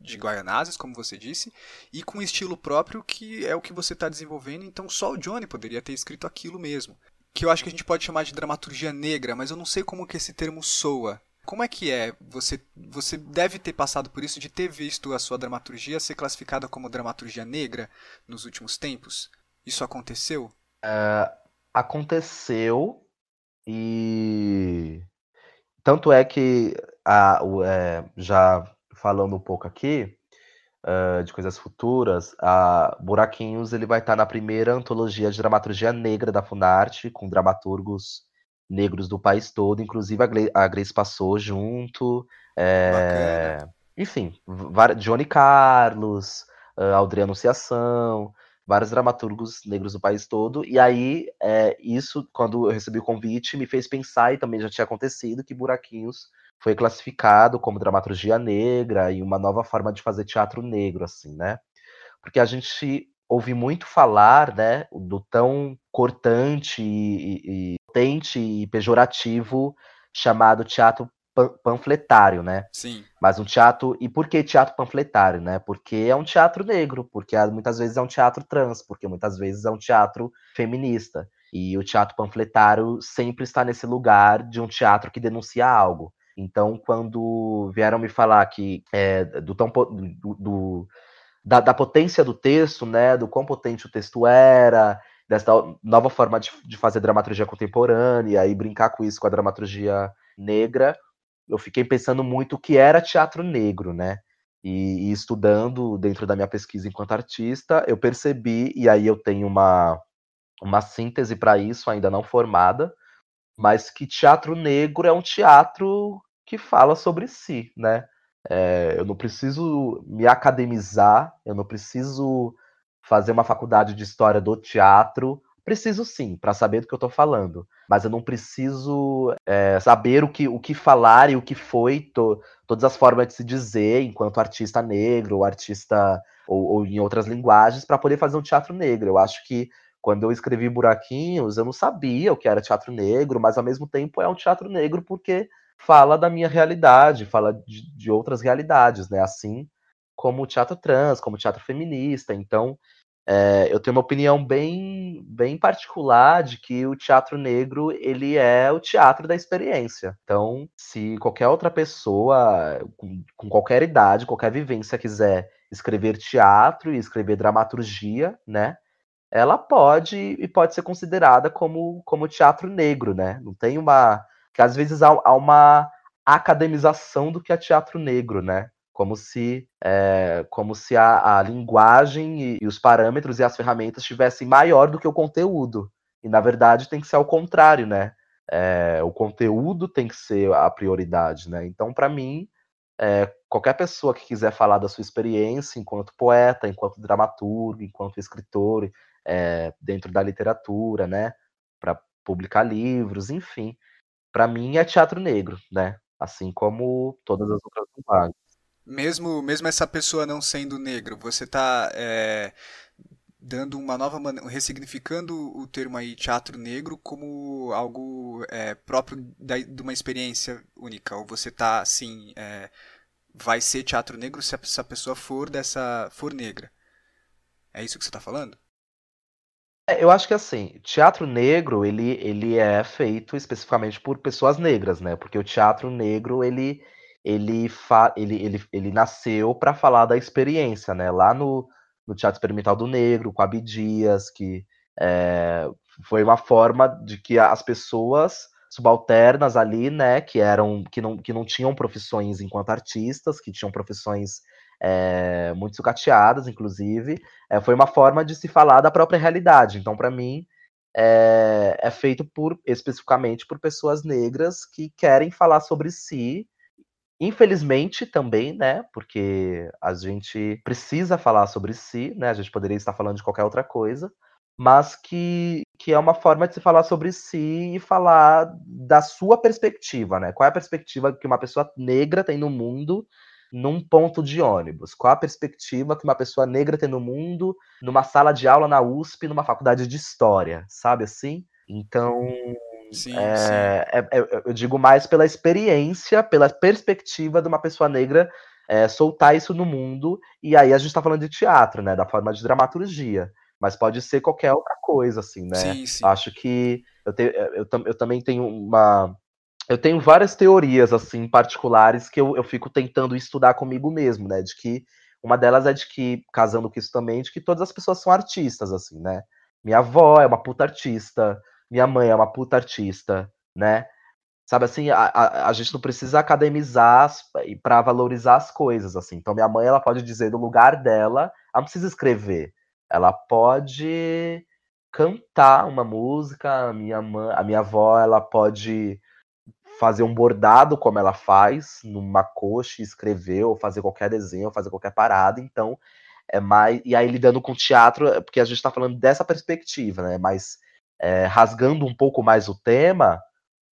[SPEAKER 1] de Guaianazes, como você disse, e com um estilo próprio que é o que você está desenvolvendo, então só o Johnny poderia ter escrito aquilo mesmo que eu acho que a gente pode chamar de dramaturgia negra, mas eu não sei como que esse termo soa. Como é que é? Você, você deve ter passado por isso de ter visto a sua dramaturgia ser classificada como dramaturgia negra nos últimos tempos? Isso aconteceu?
[SPEAKER 2] Uh, aconteceu e tanto é que a, o, é, já falando um pouco aqui, uh, de coisas futuras, a Buraquinhos ele vai estar na primeira antologia de dramaturgia negra da Funarte, com dramaturgos negros do país todo, inclusive a, Gle a Grace passou junto. É, enfim, Johnny Carlos, uh, Aldria Anunciação, vários dramaturgos negros do país todo. E aí, é, isso, quando eu recebi o convite, me fez pensar, e também já tinha acontecido, que Buraquinhos foi classificado como dramaturgia negra e uma nova forma de fazer teatro negro, assim, né? Porque a gente ouve muito falar, né, do tão cortante e, e potente e pejorativo chamado teatro panfletário, né?
[SPEAKER 1] Sim.
[SPEAKER 2] Mas um teatro. E por que teatro panfletário, né? Porque é um teatro negro, porque muitas vezes é um teatro trans, porque muitas vezes é um teatro feminista. E o teatro panfletário sempre está nesse lugar de um teatro que denuncia algo. Então, quando vieram me falar que é, do, tão, do, do da, da, potência do texto, né, do quão potente o texto era, dessa nova forma de, de fazer dramaturgia contemporânea e brincar com isso com a dramaturgia negra, eu fiquei pensando muito o que era teatro negro, né? E, e, estudando dentro da minha pesquisa enquanto artista, eu percebi, e aí eu tenho uma, uma síntese para isso, ainda não formada, mas que teatro negro é um teatro que fala sobre si, né? É, eu não preciso me academizar, eu não preciso fazer uma faculdade de história do teatro. Preciso sim, para saber do que eu estou falando, mas eu não preciso é, saber o que, o que falar e o que foi, to, todas as formas de se dizer enquanto artista negro, ou artista ou, ou em outras linguagens, para poder fazer um teatro negro. Eu acho que quando eu escrevi Buraquinhos, eu não sabia o que era teatro negro, mas ao mesmo tempo é um teatro negro porque fala da minha realidade, fala de, de outras realidades, né? Assim como o teatro trans, como o teatro feminista. Então, é, eu tenho uma opinião bem, bem particular de que o teatro negro ele é o teatro da experiência. Então, se qualquer outra pessoa com, com qualquer idade, qualquer vivência quiser escrever teatro e escrever dramaturgia, né? Ela pode e pode ser considerada como, como teatro negro, né? Não tem uma que às vezes há, há uma academização do que é teatro negro, né? Como se, é, como se a, a linguagem e, e, os parâmetros e as ferramentas estivessem maior do que o conteúdo. E na verdade tem que ser ao contrário, né? É, o conteúdo tem que ser a prioridade, né? Então, para mim, é, qualquer pessoa que quiser falar da sua experiência enquanto poeta, enquanto dramaturgo, enquanto escritor, dentro da literatura, né? Para publicar livros, enfim para mim é teatro negro, né? Assim como todas as outras linguagens.
[SPEAKER 1] Mesmo, mesmo essa pessoa não sendo negro, você está é, dando uma nova maneira, ressignificando o termo aí teatro negro como algo é, próprio da, de uma experiência única. Ou você está assim, é, vai ser teatro negro se a, se a pessoa for dessa for negra. É isso que você está falando?
[SPEAKER 2] É, eu acho que assim, teatro negro, ele, ele é feito especificamente por pessoas negras, né? Porque o teatro negro, ele ele fa, ele, ele, ele nasceu para falar da experiência, né? Lá no, no Teatro Experimental do Negro, com Abdias, que é, foi uma forma de que as pessoas subalternas ali, né, que eram que não, que não tinham profissões enquanto artistas, que tinham profissões é, muito sucateadas, inclusive, é, foi uma forma de se falar da própria realidade. Então, para mim, é, é, feito por especificamente por pessoas negras que querem falar sobre si Infelizmente também, né? Porque a gente precisa falar sobre si, né? A gente poderia estar falando de qualquer outra coisa, mas que, que é uma forma de se falar sobre si e falar da sua perspectiva, né? Qual é a perspectiva que uma pessoa negra tem no mundo num ponto de ônibus? Qual a perspectiva que uma pessoa negra tem no mundo numa sala de aula na USP, numa faculdade de história, sabe assim? Então,
[SPEAKER 1] Sim,
[SPEAKER 2] é,
[SPEAKER 1] sim.
[SPEAKER 2] é- é- eu digo mais pela experiência, pela perspectiva de uma pessoa negra é, soltar isso no mundo. E aí a gente tá falando de teatro, né? Da forma de dramaturgia. Mas pode ser qualquer outra coisa, assim, né?
[SPEAKER 1] Sim, sim.
[SPEAKER 2] Acho que eu, te- eu, tam- eu também tenho uma. Eu tenho várias teorias, assim, particulares que eu, eu fico tentando estudar comigo mesmo, né? De que uma delas é de que, casando com isso também, de que todas as pessoas são artistas, assim, né? Minha avó é uma puta artista, minha mãe é uma puta artista, né? Sabe assim, a, a, a gente não precisa academizar para valorizar as coisas, assim. Então, minha mãe, ela pode dizer do lugar dela, ela não precisa escrever. Ela pode cantar uma música, a minha mãe, a minha avó, ela pode fazer um bordado como ela faz numa coxa escrever ou fazer qualquer desenho, ou fazer qualquer parada. Então, é mais e aí lidando com teatro, é porque a gente está falando dessa perspectiva, né? Mas é, rasgando um pouco mais o tema,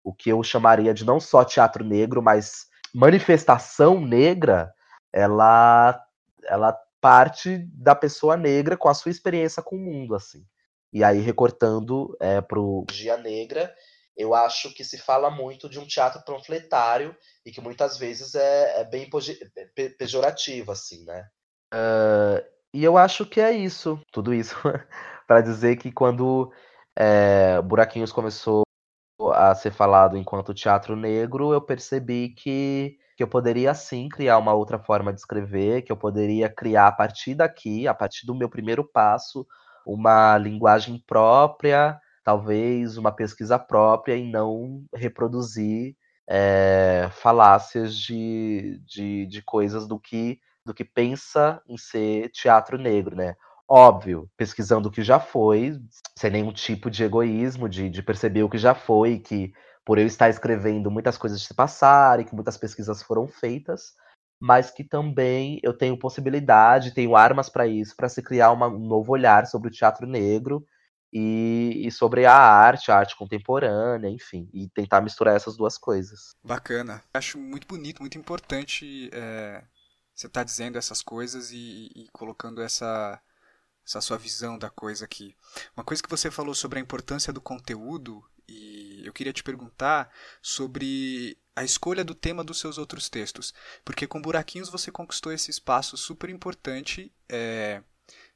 [SPEAKER 2] o que eu chamaria de não só teatro negro, mas manifestação negra, ela ela parte da pessoa negra com a sua experiência com o mundo, assim. E aí, recortando é, pro Dia Negra, eu acho que se fala muito de um teatro panfletário e que muitas vezes é, é bem pe pejorativo, assim, né? Uh, e eu acho que é isso, tudo isso, para dizer que quando é, Buraquinhos começou a ser falado enquanto teatro negro, eu percebi que, que eu poderia sim criar uma outra forma de escrever, que eu poderia criar a partir daqui, a partir do meu primeiro passo, uma linguagem própria, talvez uma pesquisa própria e não reproduzir é, falácias de, de, de coisas do que do que pensa em ser teatro negro, né? Óbvio, pesquisando o que já foi, sem nenhum tipo de egoísmo, de, de perceber o que já foi, que por eu estar escrevendo muitas coisas se passarem, que muitas pesquisas foram feitas, mas que também eu tenho possibilidade, tenho armas para isso, para se criar uma, um novo olhar sobre o teatro negro e, e, sobre a arte, a arte contemporânea, enfim, e tentar misturar essas duas coisas.
[SPEAKER 1] Bacana. Acho muito bonito, muito importante é, você estar tá dizendo essas coisas e, e colocando essa, essa sua visão da coisa aqui. Uma coisa que você falou sobre a importância do conteúdo e eu queria te perguntar sobre a escolha do tema dos seus outros textos, porque com Buraquinhos você conquistou esse espaço super importante é,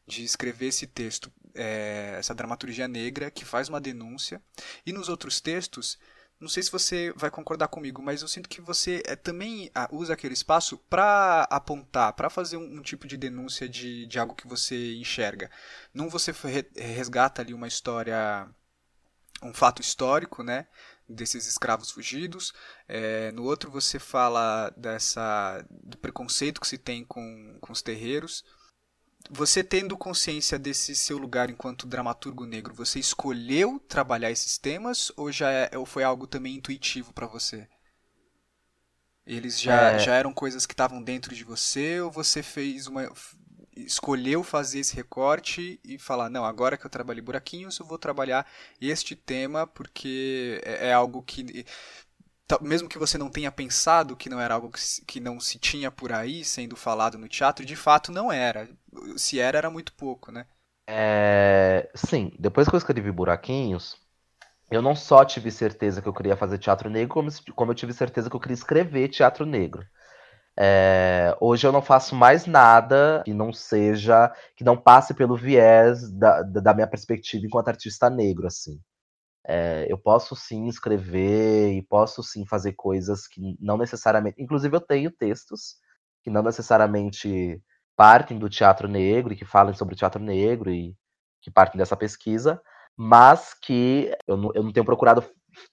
[SPEAKER 1] de escrever esse texto, é, essa dramaturgia negra que faz uma denúncia, e nos outros textos não sei se você vai concordar comigo, mas eu sinto que você é, também ah, usa aquele espaço para apontar, para fazer um, um, tipo de denúncia de, de algo que você enxerga. Num você resgata ali uma história, um fato histórico, né? desses escravos fugidos. É, no outro você fala dessa do preconceito que se tem com, com os terreiros. Você tendo consciência desse seu lugar enquanto dramaturgo negro, você escolheu trabalhar esses temas ou já é, ou foi algo também intuitivo para você? Eles já, é... já eram coisas que estavam dentro de você ou você fez uma escolheu fazer esse recorte e falar não agora que eu trabalhei buraquinhos eu vou trabalhar este tema porque é, é algo que mesmo que você não tenha pensado que não era algo que, não se tinha por aí sendo falado no teatro, de fato não era. Se era, era muito pouco, né?
[SPEAKER 2] É... Sim, depois que eu escrevi Buraquinhos, eu não só tive certeza que eu queria fazer teatro negro, como, eu tive certeza que eu queria escrever teatro negro. É... Hoje eu não faço mais nada que não seja, que não passe pelo viés da, da minha perspectiva enquanto artista negro, assim. É, eu posso sim escrever e posso sim fazer coisas que não necessariamente. Inclusive, eu tenho textos que não necessariamente partem do teatro negro e que falam sobre o teatro negro e que partem dessa pesquisa, mas que eu não, eu não tenho procurado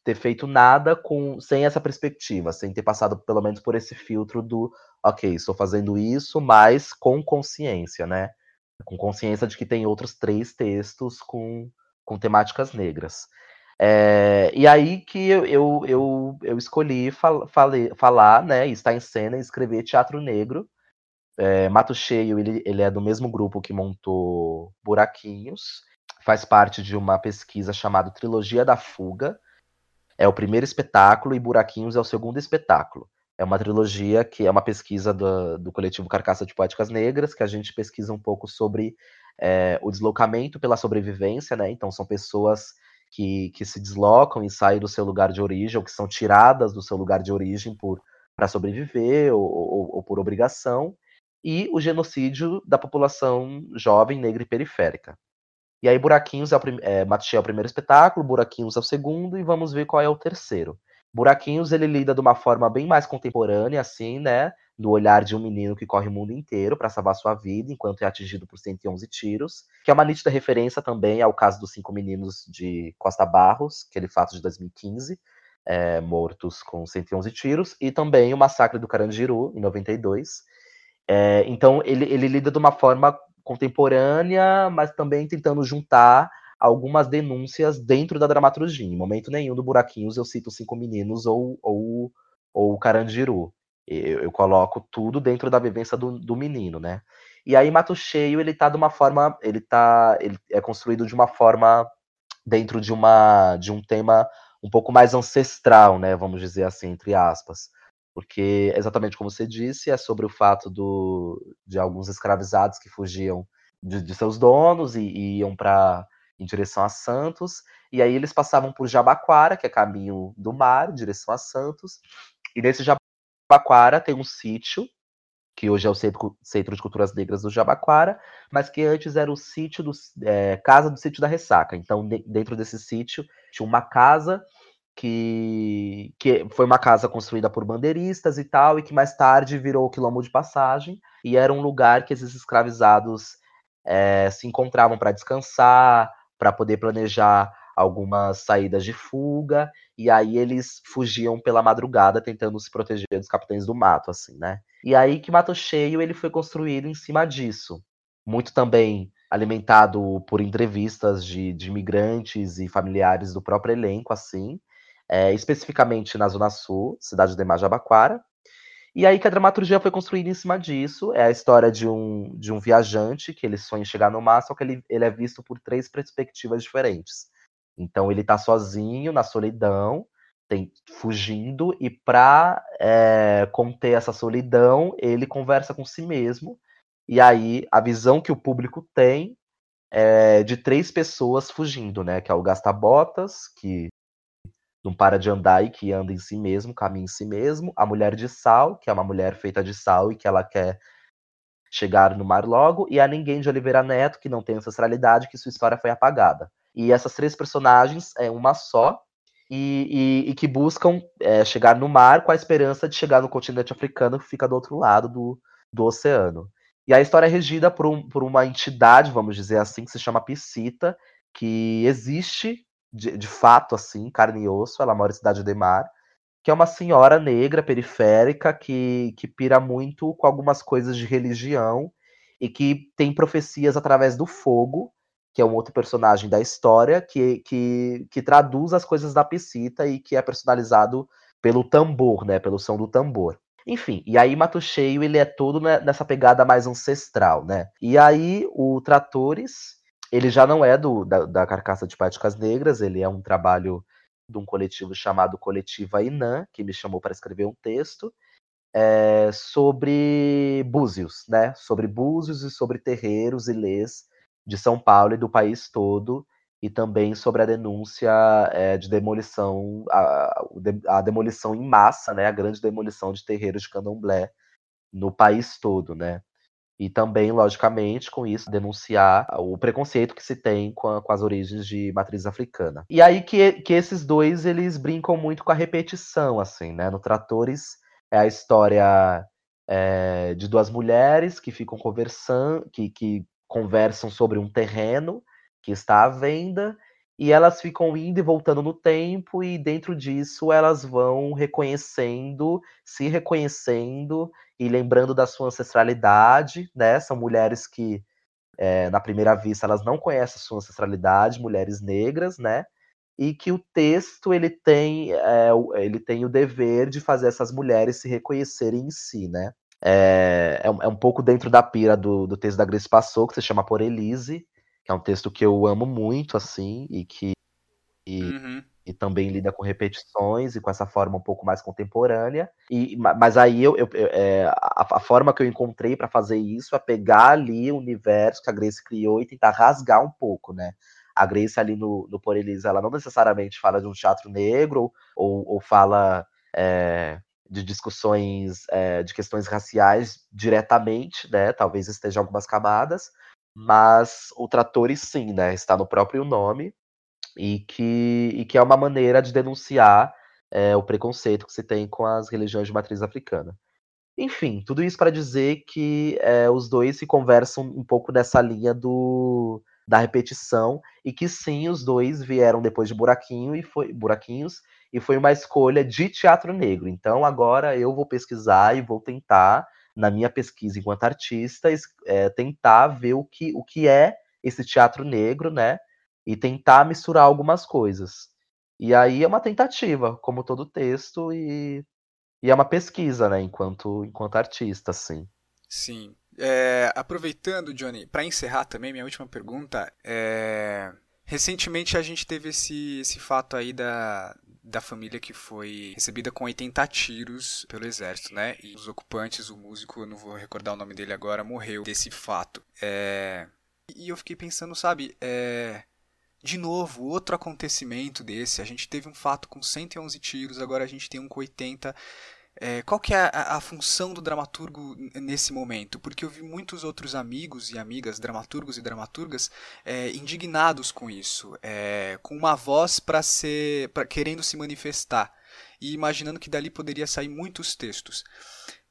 [SPEAKER 2] ter feito nada com sem essa perspectiva, sem ter passado pelo menos por esse filtro do ok, estou fazendo isso, mas com consciência, né? Com consciência de que tem outros três textos com, com temáticas negras. É, e aí que eu, eu, eu, eu escolhi fal, falei, falar, né, estar em cena e escrever teatro negro. É, Mato Cheio, ele, ele é do mesmo grupo que montou Buraquinhos, faz parte de uma pesquisa chamada Trilogia da Fuga. É o primeiro espetáculo e Buraquinhos é o segundo espetáculo. É uma trilogia que é uma pesquisa do, do coletivo Carcaça de Poéticas Negras, que a gente pesquisa um pouco sobre é, o deslocamento pela sobrevivência, né? Então são pessoas que, que se deslocam e saem do seu lugar de origem, ou que são tiradas do seu lugar de origem por para sobreviver ou, ou, ou, por obrigação, e o genocídio da população jovem, negra e periférica. E aí Buraquinhos é o, é, é o primeiro espetáculo, Buraquinhos é o segundo, e vamos ver qual é o terceiro. Buraquinhos ele lida de uma forma bem mais contemporânea, assim, né? Do olhar de um menino que corre o mundo inteiro para salvar sua vida, enquanto é atingido por 111 tiros, que é uma nítida referência também ao caso dos cinco meninos de Costa Barros, aquele fato de 2015, é, mortos com 111 tiros, e também o massacre do Carandiru, em 92. É, então, ele, ele lida de uma forma contemporânea, mas também tentando juntar algumas denúncias dentro da dramaturgia. Em momento nenhum do Buraquinhos eu cito Cinco Meninos ou, ou, ou Carandiru. Eu, eu coloco tudo dentro da vivência do, do menino, né? E aí Mato Cheio, ele tá de uma forma, ele tá, ele é construído de uma forma dentro de uma de um tema um pouco mais ancestral, né, vamos dizer assim, entre aspas. Porque exatamente como você disse, é sobre o fato do, de alguns escravizados que fugiam de, de seus donos e, e iam para em direção a Santos, e aí eles passavam por Jabaquara, que é caminho do mar, em direção a Santos, e nesse Jabaquara tem um sítio, que hoje é o Centro, Centro de Culturas Negras do Jabaquara, mas que antes era o sítio do, é, casa do sítio da Ressaca. Então, de, dentro desse sítio tinha uma casa que, que foi uma casa construída por bandeiristas e tal, e que mais tarde virou o quilombo de passagem, e era um lugar que esses escravizados é, se encontravam para descansar, para poder planejar algumas saídas de fuga, e aí eles fugiam pela madrugada tentando se proteger dos capitães do mato, assim, né? E aí que Mato Cheio ele foi construído em cima disso. Muito também alimentado por entrevistas de, de imigrantes e familiares do próprio elenco, assim, é, especificamente na Zona Sul, cidade de Majabaquara, e aí que a dramaturgia foi construída em cima disso. É a história de um, de um viajante que ele sonha em chegar no mar, só que ele, ele é visto por três perspectivas diferentes. Então ele tá sozinho, na solidão, tem, fugindo, e para é, conter essa solidão, ele conversa com si mesmo. E aí a visão que o público tem é de três pessoas fugindo, né? Que é o Gasta-Botas, que não para de andar e que anda em si mesmo, caminha em si mesmo. A mulher de sal, que é uma mulher feita de sal e que ela quer chegar no mar logo. E a Ninguém de Oliveira Neto, que não tem ancestralidade, que sua história foi apagada. E essas três personagens é uma só. E, e, e que buscam é, chegar no mar com a esperança de chegar no continente africano que fica do outro lado do, do oceano. E a história é regida por, um, por uma entidade, vamos dizer assim, que se chama Piscita, que existe de, de fato, assim, carne e osso, ela mora em Cidade de Mar, que é uma senhora negra, periférica, que, que pira muito com algumas coisas de religião e que tem profecias através do fogo, que é um outro personagem da história, que, que, que traduz as coisas da Piscita e que é personalizado pelo tambor, né, pelo som do tambor. Enfim, e aí Mato Cheio, ele é todo nessa pegada mais ancestral, né? E aí o Tratores, ele já não é do, da, da Carcaça de Páticas Negras, ele é um trabalho de um coletivo chamado Coletiva Inã, que me chamou para escrever um texto é, sobre búzios, né? Sobre búzios e sobre terreiros e lês de São Paulo e do país todo, e também sobre a denúncia é, de demolição, a, a, demolição em massa, né? A grande demolição de terreiros de candomblé no país todo, né? E também, logicamente, com isso, denunciar o preconceito que se tem com, a, com, as origens de matriz africana. E aí que, que esses dois, eles brincam muito com a repetição, assim, né? No Tratores é a história é, de duas mulheres que ficam conversando, que, que conversam sobre um terreno que está à venda, e elas ficam indo e voltando no tempo, e dentro disso elas vão reconhecendo, se reconhecendo e lembrando da sua ancestralidade, né? São mulheres que, é, na primeira vista, elas não conhecem a sua ancestralidade, mulheres negras, né? e que o texto ele tem, é, ele tem o dever de fazer essas mulheres se reconhecerem em si, né? É, é, é um pouco dentro da pira do, do texto da Grace Passou, que se chama Por Elise, que é um texto que eu amo muito, assim, e que e, uhum. e, também lida com repetições e com essa forma um pouco mais contemporânea. E, mas aí eu, eu, eu é, a, a, forma que eu encontrei para fazer isso é pegar ali o universo que a Grace criou e tentar rasgar um pouco, né? a Grace ali no, no Por Elisa, ela não necessariamente fala de um teatro negro ou, ou fala é, de discussões é, de questões raciais diretamente, né? Talvez esteja algumas camadas, mas o Tratores sim, né? Está no próprio nome e que, e que é uma maneira de denunciar é, o preconceito que se tem com as religiões de matriz africana. Enfim, tudo isso para dizer que é, os dois se conversam um pouco nessa linha do da repetição e que sim, os dois vieram depois de Buraquinho e foi Buraquinhos e foi uma escolha de teatro negro. Então agora eu vou pesquisar e vou tentar na minha pesquisa enquanto artista é, tentar ver o que, o que é esse teatro negro, né? E tentar misturar algumas coisas. E aí é uma tentativa, como todo texto, e, e é uma pesquisa, né? Enquanto, enquanto artista, assim.
[SPEAKER 1] Sim. É, aproveitando, Johnny, para encerrar também, minha última pergunta é. Recentemente a gente teve esse, esse fato aí da, da família que foi recebida com 80 tiros pelo exército, né? E os ocupantes, o músico, eu não vou recordar o nome dele agora, morreu desse fato. É... E eu fiquei pensando, sabe, é... de novo, outro acontecimento desse. A gente teve um fato com 111 tiros, agora a gente tem um com 80. É, qual que é a, a, função do dramaturgo nesse momento? Porque eu vi muitos outros amigos e amigas, dramaturgos e dramaturgas, é, indignados com isso, é, com uma voz para ser, pra, querendo se manifestar e imaginando que dali poderia sair muitos textos.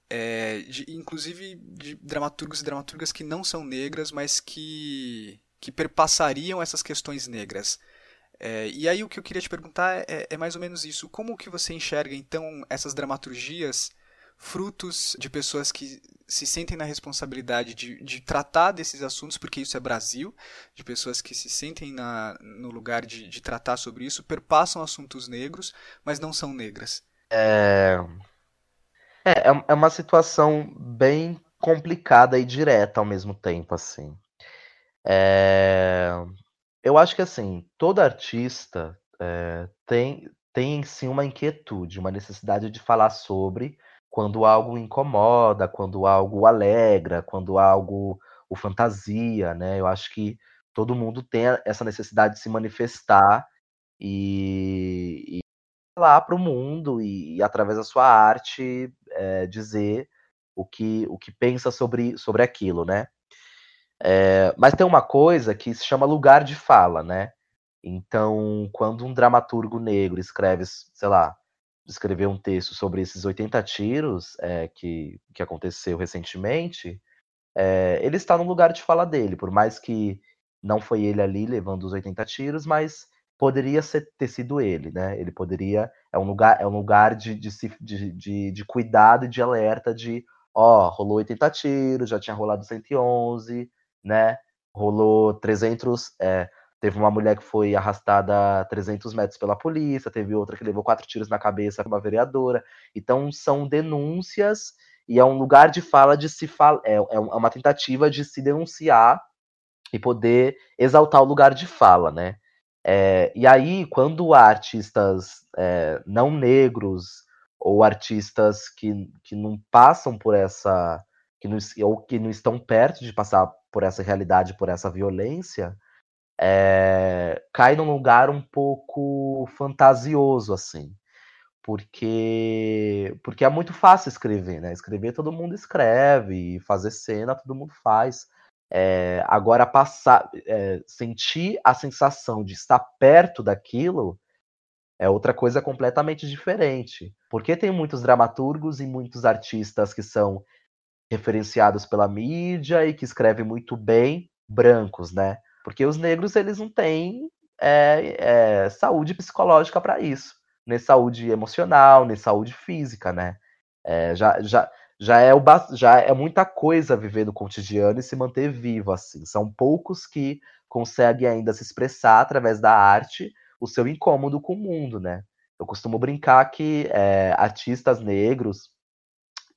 [SPEAKER 1] É, de, inclusive de dramaturgos e dramaturgas que não são negras, mas que, que perpassariam essas questões negras. É, e aí o que eu queria te perguntar é, é, mais ou menos isso. Como que você enxerga, então, essas dramaturgias frutos de pessoas que se sentem na responsabilidade de, de tratar desses assuntos, porque isso é Brasil, de pessoas que se sentem na, no lugar de, de tratar sobre isso, perpassam assuntos negros, mas não são negras?
[SPEAKER 2] É... É, é, é uma situação bem complicada e direta ao mesmo tempo, assim. É... Eu acho que assim, todo artista eh, tem, tem em si uma inquietude, uma necessidade de falar sobre quando algo incomoda, quando algo alegra, quando algo o fantasia, né? Eu acho que todo mundo tem essa necessidade de se manifestar e, e falar para o mundo e, e, através da sua arte é, dizer o que, o que pensa sobre, sobre aquilo, né? É, mas tem uma coisa que se chama lugar de fala, né? Então, quando um dramaturgo negro escreve, sei lá, escreveu um texto sobre esses 80 tiros é, que, que aconteceu recentemente, é, ele está no lugar de fala dele, por mais que não foi ele ali levando os 80 tiros, mas poderia ser, ter sido ele, né? Ele poderia. É um lugar, é um lugar de, de, de, de, de cuidado e de alerta de ó, rolou 80 tiros, já tinha rolado 111, né? Rolou 300. É, teve uma mulher que foi arrastada 300 metros pela polícia, teve outra que levou quatro tiros na cabeça, uma vereadora. Então, são denúncias e é um lugar de fala de se falar. É, é uma tentativa de se denunciar e poder exaltar o lugar de fala, né? É, e aí, quando artistas é, não negros ou artistas que, que não passam por essa. Que não, ou que não estão perto de passar por essa realidade, por essa violência, é, cai num lugar um pouco fantasioso, assim. Porque, porque é muito fácil escrever, né? Escrever todo mundo escreve, fazer cena todo mundo faz. É, agora, passar, é, sentir a sensação de estar perto daquilo é outra coisa completamente diferente. Porque tem muitos dramaturgos e muitos artistas que são referenciados pela mídia e que escrevem muito bem, brancos, né? Porque os negros eles não têm é, é, saúde psicológica para isso, nem saúde emocional, nem saúde física, né? É, já, já, já, é o, já é muita coisa viver no cotidiano e se manter vivo assim. São poucos que conseguem ainda se expressar através da arte, o seu incômodo com o mundo, né? Eu costumo brincar que é, artistas negros,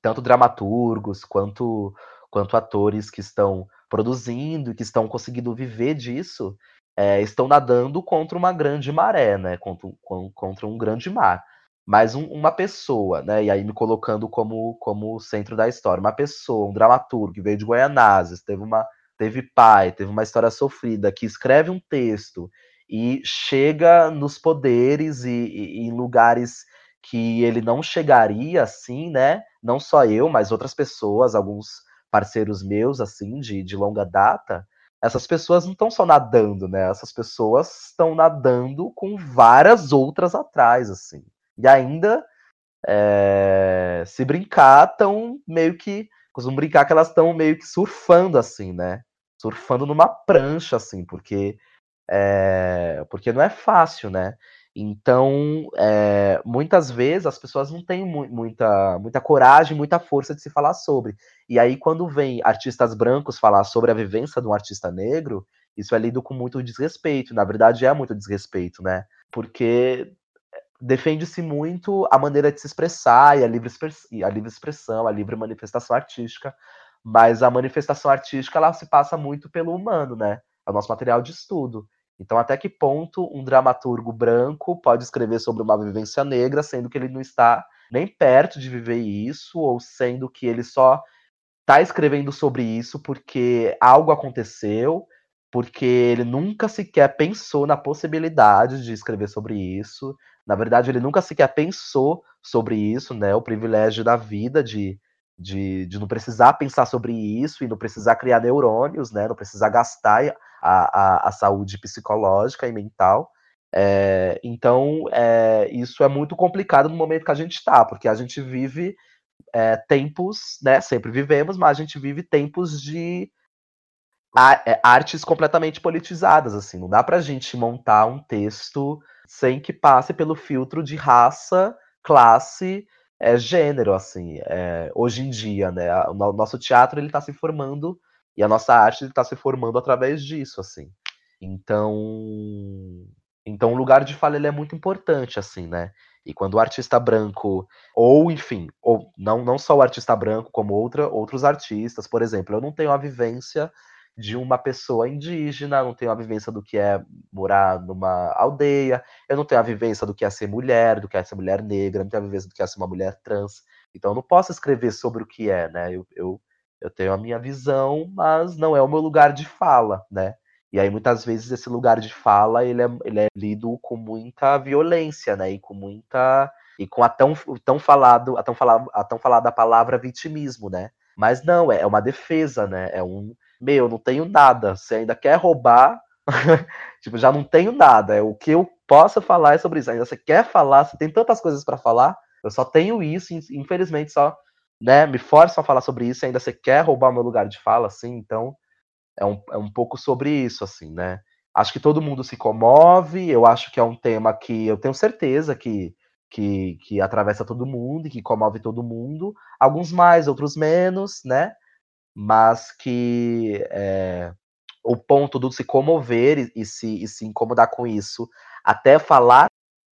[SPEAKER 2] tanto dramaturgos quanto, quanto atores que estão produzindo e que estão conseguindo viver disso, é, estão nadando contra uma grande maré, né? Contra, contra um grande mar. Mas um, uma pessoa, né? E aí me colocando como, como centro da história, uma pessoa, um dramaturgo que veio de Goianazes, teve uma teve pai, teve uma história sofrida, que escreve um texto e chega nos poderes e, e, em lugares que ele não chegaria assim, né? Não só eu, mas outras pessoas, alguns parceiros meus, assim, de, de longa data, essas pessoas não estão só nadando, né? Essas pessoas estão nadando com várias outras atrás, assim. E ainda, é, se brincar, estão meio que. Costumo brincar que elas estão meio que surfando, assim, né? Surfando numa prancha, assim, porque. É, porque não é fácil, né? Então, é, muitas vezes as pessoas não têm mu muita, muita coragem, muita força de se falar sobre. E aí, quando vem artistas brancos falar sobre a vivência de um artista negro, isso é lido com muito desrespeito. Na verdade, é muito desrespeito, né? Porque defende-se muito a maneira de se expressar e a livre, a livre expressão, a livre manifestação artística, mas a manifestação artística ela se passa muito pelo humano, né? É o nosso material de estudo. Então, até que ponto um dramaturgo branco pode escrever sobre uma vivência negra, sendo que ele não está nem perto de viver isso, ou sendo que ele só está escrevendo sobre isso porque algo aconteceu, porque ele nunca sequer pensou na possibilidade de escrever sobre isso, na verdade, ele nunca sequer pensou sobre isso, né? O privilégio da vida de, de, de não precisar pensar sobre isso e não precisar criar neurônios, né? Não precisar gastar a, a, a saúde psicológica e mental. É, então, é, isso é muito complicado no momento que a gente está, porque a gente vive é, tempos, né? Sempre vivemos, mas a gente vive tempos de é, artes completamente politizadas, assim. Não dá para a gente montar um texto sem que passe pelo filtro de raça, classe, é, gênero, assim, é, hoje em dia, né? O nosso teatro ele está se formando e a nossa arte está se formando através disso, assim. Então, então o lugar de fala ele é muito importante, assim, né? E quando o artista branco, ou enfim, ou não, não só o artista branco, como outra, outros artistas, por exemplo, eu não tenho a vivência de uma pessoa indígena, não tenho a vivência do que é morar numa aldeia, eu não tenho a vivência do que é ser mulher, do que é ser mulher negra, não tenho a vivência do que é ser uma mulher trans. Então eu não posso escrever sobre o que é, né? Eu, eu, eu tenho a minha visão, mas não é o meu lugar de fala, né? E aí muitas vezes esse lugar de fala ele é, ele é lido com muita violência, né? E com muita e com a tão, tão falado a tão falado a tão falada palavra vitimismo, né? Mas não, é, é uma defesa, né? É um meu, não tenho nada. Você ainda quer roubar, tipo, já não tenho nada. É o que eu posso falar é sobre isso. Ainda você quer falar, você tem tantas coisas para falar. Eu só tenho isso, infelizmente só, né, me força a falar sobre isso. Ainda você quer roubar meu lugar de fala, assim. Então, é um, é um pouco sobre isso, assim, né? Acho que todo mundo se comove. Eu acho que é um tema que eu tenho certeza que que, que atravessa todo mundo e que comove todo mundo. Alguns mais, outros menos, né? Mas que é, o ponto do se comover e, e, se, e se incomodar com isso, até falar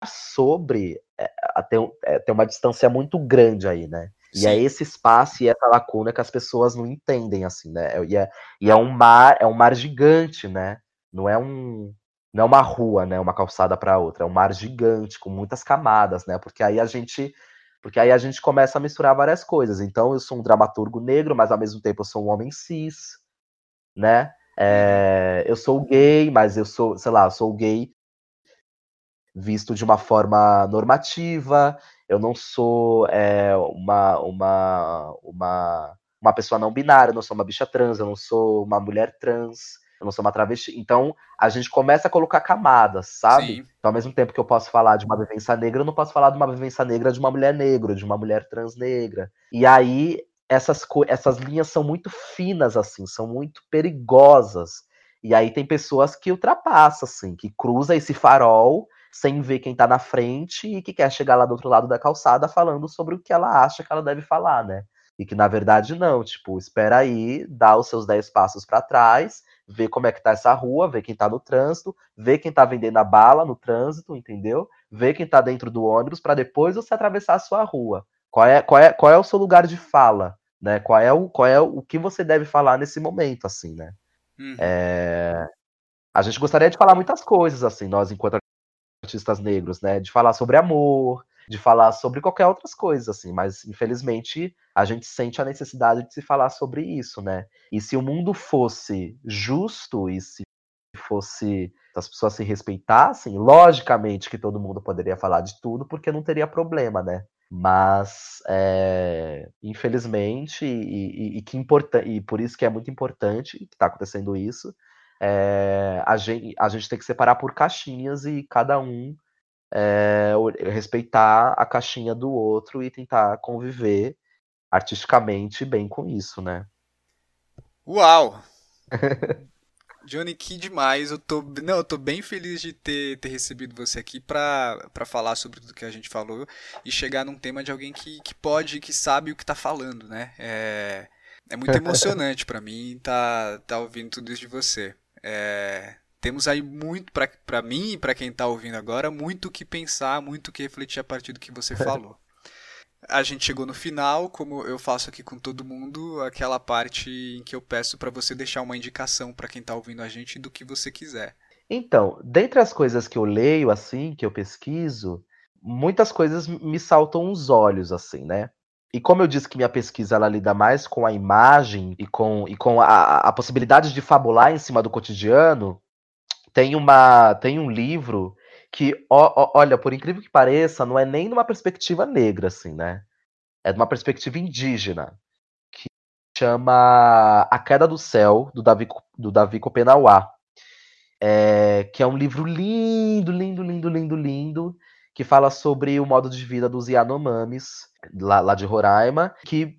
[SPEAKER 2] sobre, é, até, é, tem uma distância muito grande aí, né? Sim. E é esse espaço e essa lacuna que as pessoas não entendem, assim, né? E é, e é um mar, é um mar gigante, né? Não é um, não é uma rua, né? Uma calçada para outra, é um mar gigante com muitas camadas, né? Porque aí a gente porque aí a gente começa a misturar várias coisas. Então, eu sou um dramaturgo negro, mas ao mesmo tempo eu sou um homem cis, né? É, eu sou gay, mas eu sou, sei lá, eu sou gay visto de uma forma normativa. Eu não sou é, uma, uma, uma, uma pessoa não binária, eu não sou uma bicha trans, eu não sou uma mulher trans eu não sou uma travesti. Então, a gente começa a colocar camadas, sabe? Sim. Então, ao mesmo tempo que eu posso falar de uma vivência negra, eu não posso falar de uma vivência negra de uma mulher negra, de uma mulher trans negra. E aí, essas, essas linhas são muito finas, assim, são muito perigosas. E aí tem pessoas que ultrapassam, assim, que cruza esse farol sem ver quem tá na frente e que quer chegar lá do outro lado da calçada falando sobre o que ela acha que ela deve falar, né? E que na verdade não, tipo, espera aí, dá os seus 10 passos para trás, vê como é que tá essa rua, vê quem tá no trânsito, vê quem tá vendendo a bala no trânsito, entendeu? Vê quem tá dentro do ônibus para depois você atravessar a sua rua. Qual é, qual é, qual é o seu lugar de fala, né? Qual é o, qual é o que você deve falar nesse momento, assim, né? Uhum. É... A gente gostaria de falar muitas coisas, assim, nós enquanto artistas negros, né? De falar sobre amor, de falar sobre qualquer outras coisas, assim, mas infelizmente a gente sente a necessidade de se falar sobre isso, né? E se o mundo fosse justo e se fosse se as pessoas se respeitassem, logicamente que todo mundo poderia falar de tudo, porque não teria problema, né? Mas, é, infelizmente, e, e, e, que e por isso que é muito importante que está acontecendo isso, é, a, gente, a gente tem que separar por caixinhas e cada um é, respeitar a caixinha do outro e tentar conviver artisticamente bem com isso, né?
[SPEAKER 1] Uau! Johnny, que demais. Eu tô, não, eu tô bem feliz de ter, ter recebido você aqui para falar sobre tudo que a gente falou e chegar num tema de alguém que, que pode, que sabe o que tá falando, né? É, é muito emocionante para mim tá, tá ouvindo tudo isso de você. É, temos aí muito para mim e para quem está ouvindo agora, muito o que pensar, muito o que refletir a partir do que você falou. a gente chegou no final, como eu faço aqui com todo mundo, aquela parte em que eu peço para você deixar uma indicação para quem está ouvindo a gente do que você quiser.
[SPEAKER 2] Então, dentre as coisas que eu leio assim, que eu pesquiso, muitas coisas me saltam os olhos assim, né? E como eu disse que minha pesquisa ela lida mais com a imagem e com, e com a, a possibilidade de fabular em cima do cotidiano, tem uma tem um livro que, ó, ó, olha, por incrível que pareça, não é nem numa perspectiva negra, assim, né? É de uma perspectiva indígena, que chama A Queda do Céu, do Davi, do Davi Copenauá. É, que é um livro lindo, lindo, lindo, lindo, lindo, que fala sobre o modo de vida dos Yanomamis, lá, lá de Roraima, que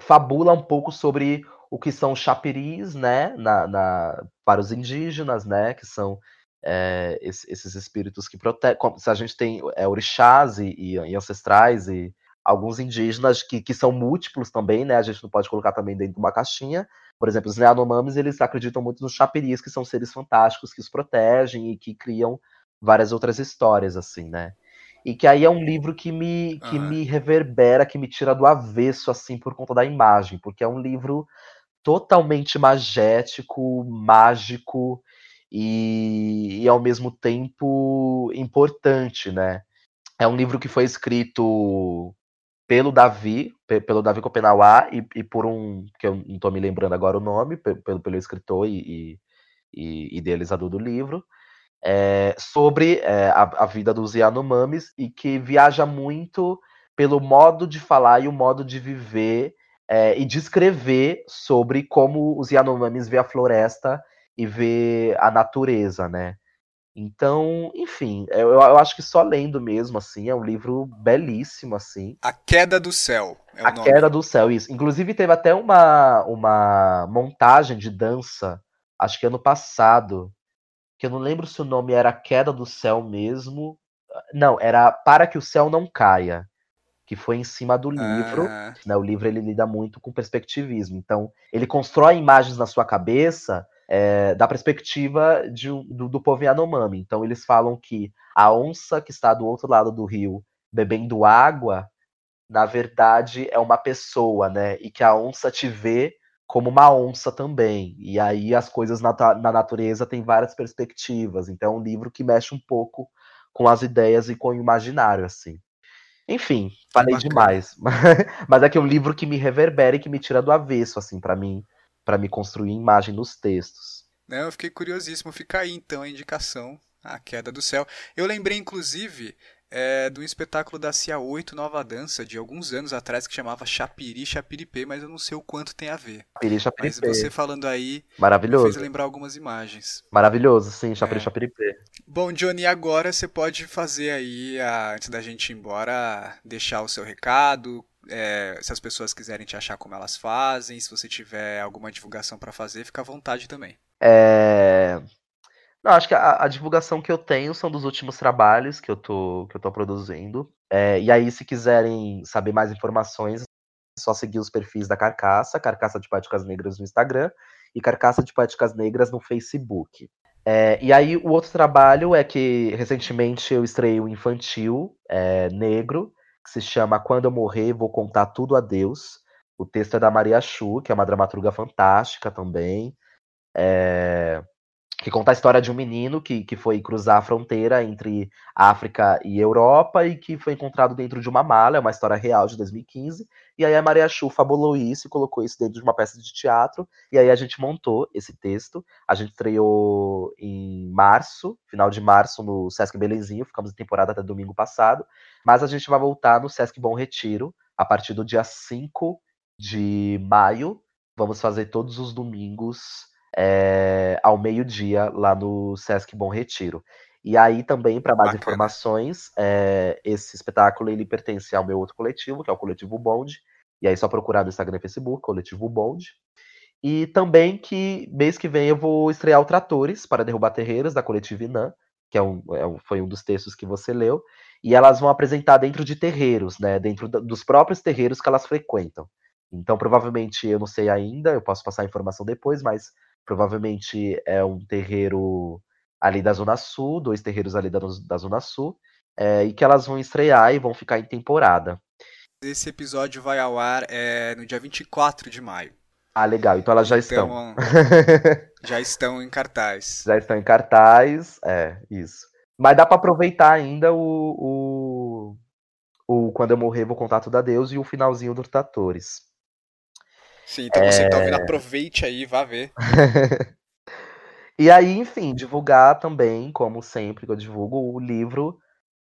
[SPEAKER 2] fabula um pouco sobre o que são chapiris, né, na, na, para os indígenas, né, que são é, esses espíritos que protegem. Se a gente tem é, orixás e, e, ancestrais e alguns indígenas que, que são múltiplos também, né, a gente não pode colocar também dentro de uma caixinha. Por exemplo, os Neanomamis, eles acreditam muito nos chapiris, que são seres fantásticos que os protegem e que criam várias outras histórias, assim, né. E que aí é um livro que me, que uhum. me reverbera, que me tira do avesso, assim, por conta da imagem, porque é um livro totalmente magético, mágico e, e, ao mesmo tempo importante, né? É um livro que foi escrito pelo Davi, pelo Davi Copenauá e, e por um que eu não estou me lembrando agora o nome, pelo, pelo escritor e, e, idealizador do livro, é, sobre é, a, a, vida dos Yanomamis e que viaja muito pelo modo de falar e o modo de viver é, e descrever sobre como os Yanomamis vê a floresta e vê a natureza, né? Então, enfim, eu, eu, acho que só lendo mesmo, assim, é um livro belíssimo, assim.
[SPEAKER 1] A Queda do Céu.
[SPEAKER 2] É a nome. Queda do Céu, isso. Inclusive teve até uma, uma montagem de dança, acho que ano passado, que eu não lembro se o nome era Queda do Céu mesmo. Não, era Para que o Céu Não Caia que foi em cima do livro. Ah. Né, o livro ele lida muito com perspectivismo. Então, ele constrói imagens na sua cabeça é, da perspectiva de, do, do povo Yanomami. Então, eles falam que a onça que está do outro lado do rio bebendo água, na verdade, é uma pessoa, né? E que a onça te vê como uma onça também. E aí as coisas na, na natureza têm várias perspectivas. Então, é um livro que mexe um pouco com as ideias e com o imaginário, assim. Enfim, falei demais. Mas é que é um livro que me reverbera e que me tira do avesso, assim, para mim, para me construir imagem nos textos.
[SPEAKER 1] Não, eu fiquei curiosíssimo. Fica aí então a indicação, A Queda do Céu. Eu lembrei, inclusive, é, do espetáculo da CIA 8 Nova Dança, de alguns anos atrás, que chamava Chapiri Chapiripê, mas eu não sei o quanto tem a ver.
[SPEAKER 2] Chapiri Chapiripê.
[SPEAKER 1] Mas você falando aí
[SPEAKER 2] Maravilhoso.
[SPEAKER 1] fez lembrar algumas imagens.
[SPEAKER 2] Maravilhoso, sim, Chapiri é. Chapiripê.
[SPEAKER 1] Bom, Johnny, agora você pode fazer aí, antes da gente ir embora, deixar o seu recado, é, se as pessoas quiserem te achar como elas fazem, se você tiver alguma divulgação para fazer, fica à vontade também.
[SPEAKER 2] É... Não, acho que a, a, divulgação que eu tenho são dos últimos trabalhos que eu tô, que eu tô produzindo. É, e aí, se quiserem saber mais informações, só seguir os perfis da Carcaça, Carcaça de Poéticas Negras no Instagram e Carcaça de Poéticas Negras no Facebook. É, e aí, o outro trabalho é que recentemente eu estreiei um infantil é, negro, que se chama Quando Eu Morrer, Vou Contar Tudo a Deus. O texto é da Maria Chu, que é uma dramaturga fantástica também. É, que conta a história de um menino que, que foi cruzar a fronteira entre África e Europa e que foi encontrado dentro de uma mala, é uma história real de 2015. E aí a Maria Chu fabulou isso e colocou isso dentro de uma peça de teatro. E aí a gente montou esse texto. A gente estreou em março, final de março, no Sesc Belenzinho. Ficamos em temporada até domingo passado. Mas a gente vai voltar no Sesc Bom Retiro a partir do dia 5 de maio. Vamos fazer todos os domingos é, ao meio-dia lá no Sesc Bom Retiro. E aí também, para mais Bacana. informações, é, esse espetáculo ele pertence ao meu outro coletivo, que é o Coletivo Bond. E aí só procurar no Instagram e Facebook, Coletivo Bond. E também que mês que vem eu vou estrear o Tratores para Derrubar Terreiros, da Coletiva Inã, que é um, é um, foi um dos textos que você leu. E elas vão apresentar dentro de terreiros, né? Dentro dos próprios terreiros que elas frequentam. Então, provavelmente, eu não sei ainda, eu posso passar a informação depois, mas Provavelmente é um terreiro ali da Zona Sul, dois terreiros ali da, da Zona Sul, é, e que elas vão estrear e vão ficar em temporada.
[SPEAKER 1] Esse episódio vai ao ar é, no dia 24 de maio.
[SPEAKER 2] Ah, legal. Então elas já então,
[SPEAKER 1] estão. já estão em cartaz.
[SPEAKER 2] Já estão em cartaz, é, isso. Mas dá para aproveitar ainda o, o, o, Quando Eu Morrer Vou Contar Tudo a Deus e o finalzinho do Tratores.
[SPEAKER 1] Sim, então é... você que tá ouvindo, aproveite aí, vá ver.
[SPEAKER 2] e aí, enfim, divulgar também, como sempre que eu divulgo, o livro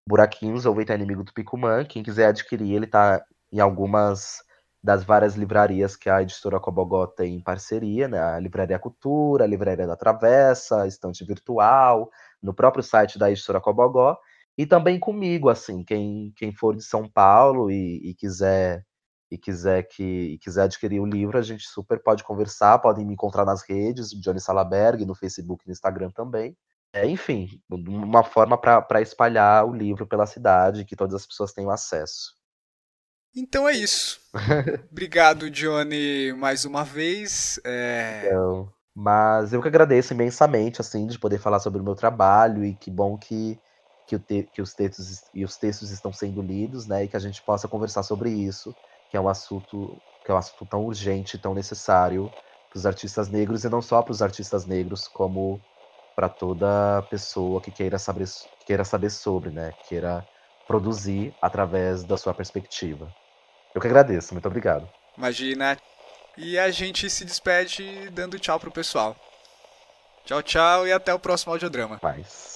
[SPEAKER 2] Buraquinhos, ou Eita Inimigo do Picumã. Quem quiser adquirir, ele tá em algumas das várias livrarias que a editora Cobogó tem em parceria, né? A Livraria Cultura, a Livraria da Travessa, Estante Virtual, no próprio site da editora Cobogó, e também comigo, assim, quem, quem for de São Paulo e, e quiser e quiser que e quiser adquirir o livro, a gente super pode conversar, podem me encontrar nas redes, Johnny Salaberg, no Facebook e no Instagram também. É, enfim, uma forma para espalhar o livro pela cidade, que todas as pessoas tenham acesso.
[SPEAKER 1] Então é isso. Obrigado, Johnny, mais uma vez. É...
[SPEAKER 2] Então, mas eu que agradeço imensamente, assim, de poder falar sobre o meu trabalho e que bom que, que, te, que os textos e os textos estão sendo lidos, né, e que a gente possa conversar sobre isso que é um assunto que é um assunto tão urgente, tão necessário para os artistas negros e não só para os artistas negros, como para toda pessoa que queira saber, que queira saber sobre, né? Queira produzir através da sua perspectiva. Eu que agradeço, muito obrigado.
[SPEAKER 1] Imagina. E a gente se despede dando tchau pro pessoal. Tchau, tchau e até o próximo audiodrama.
[SPEAKER 2] Mais.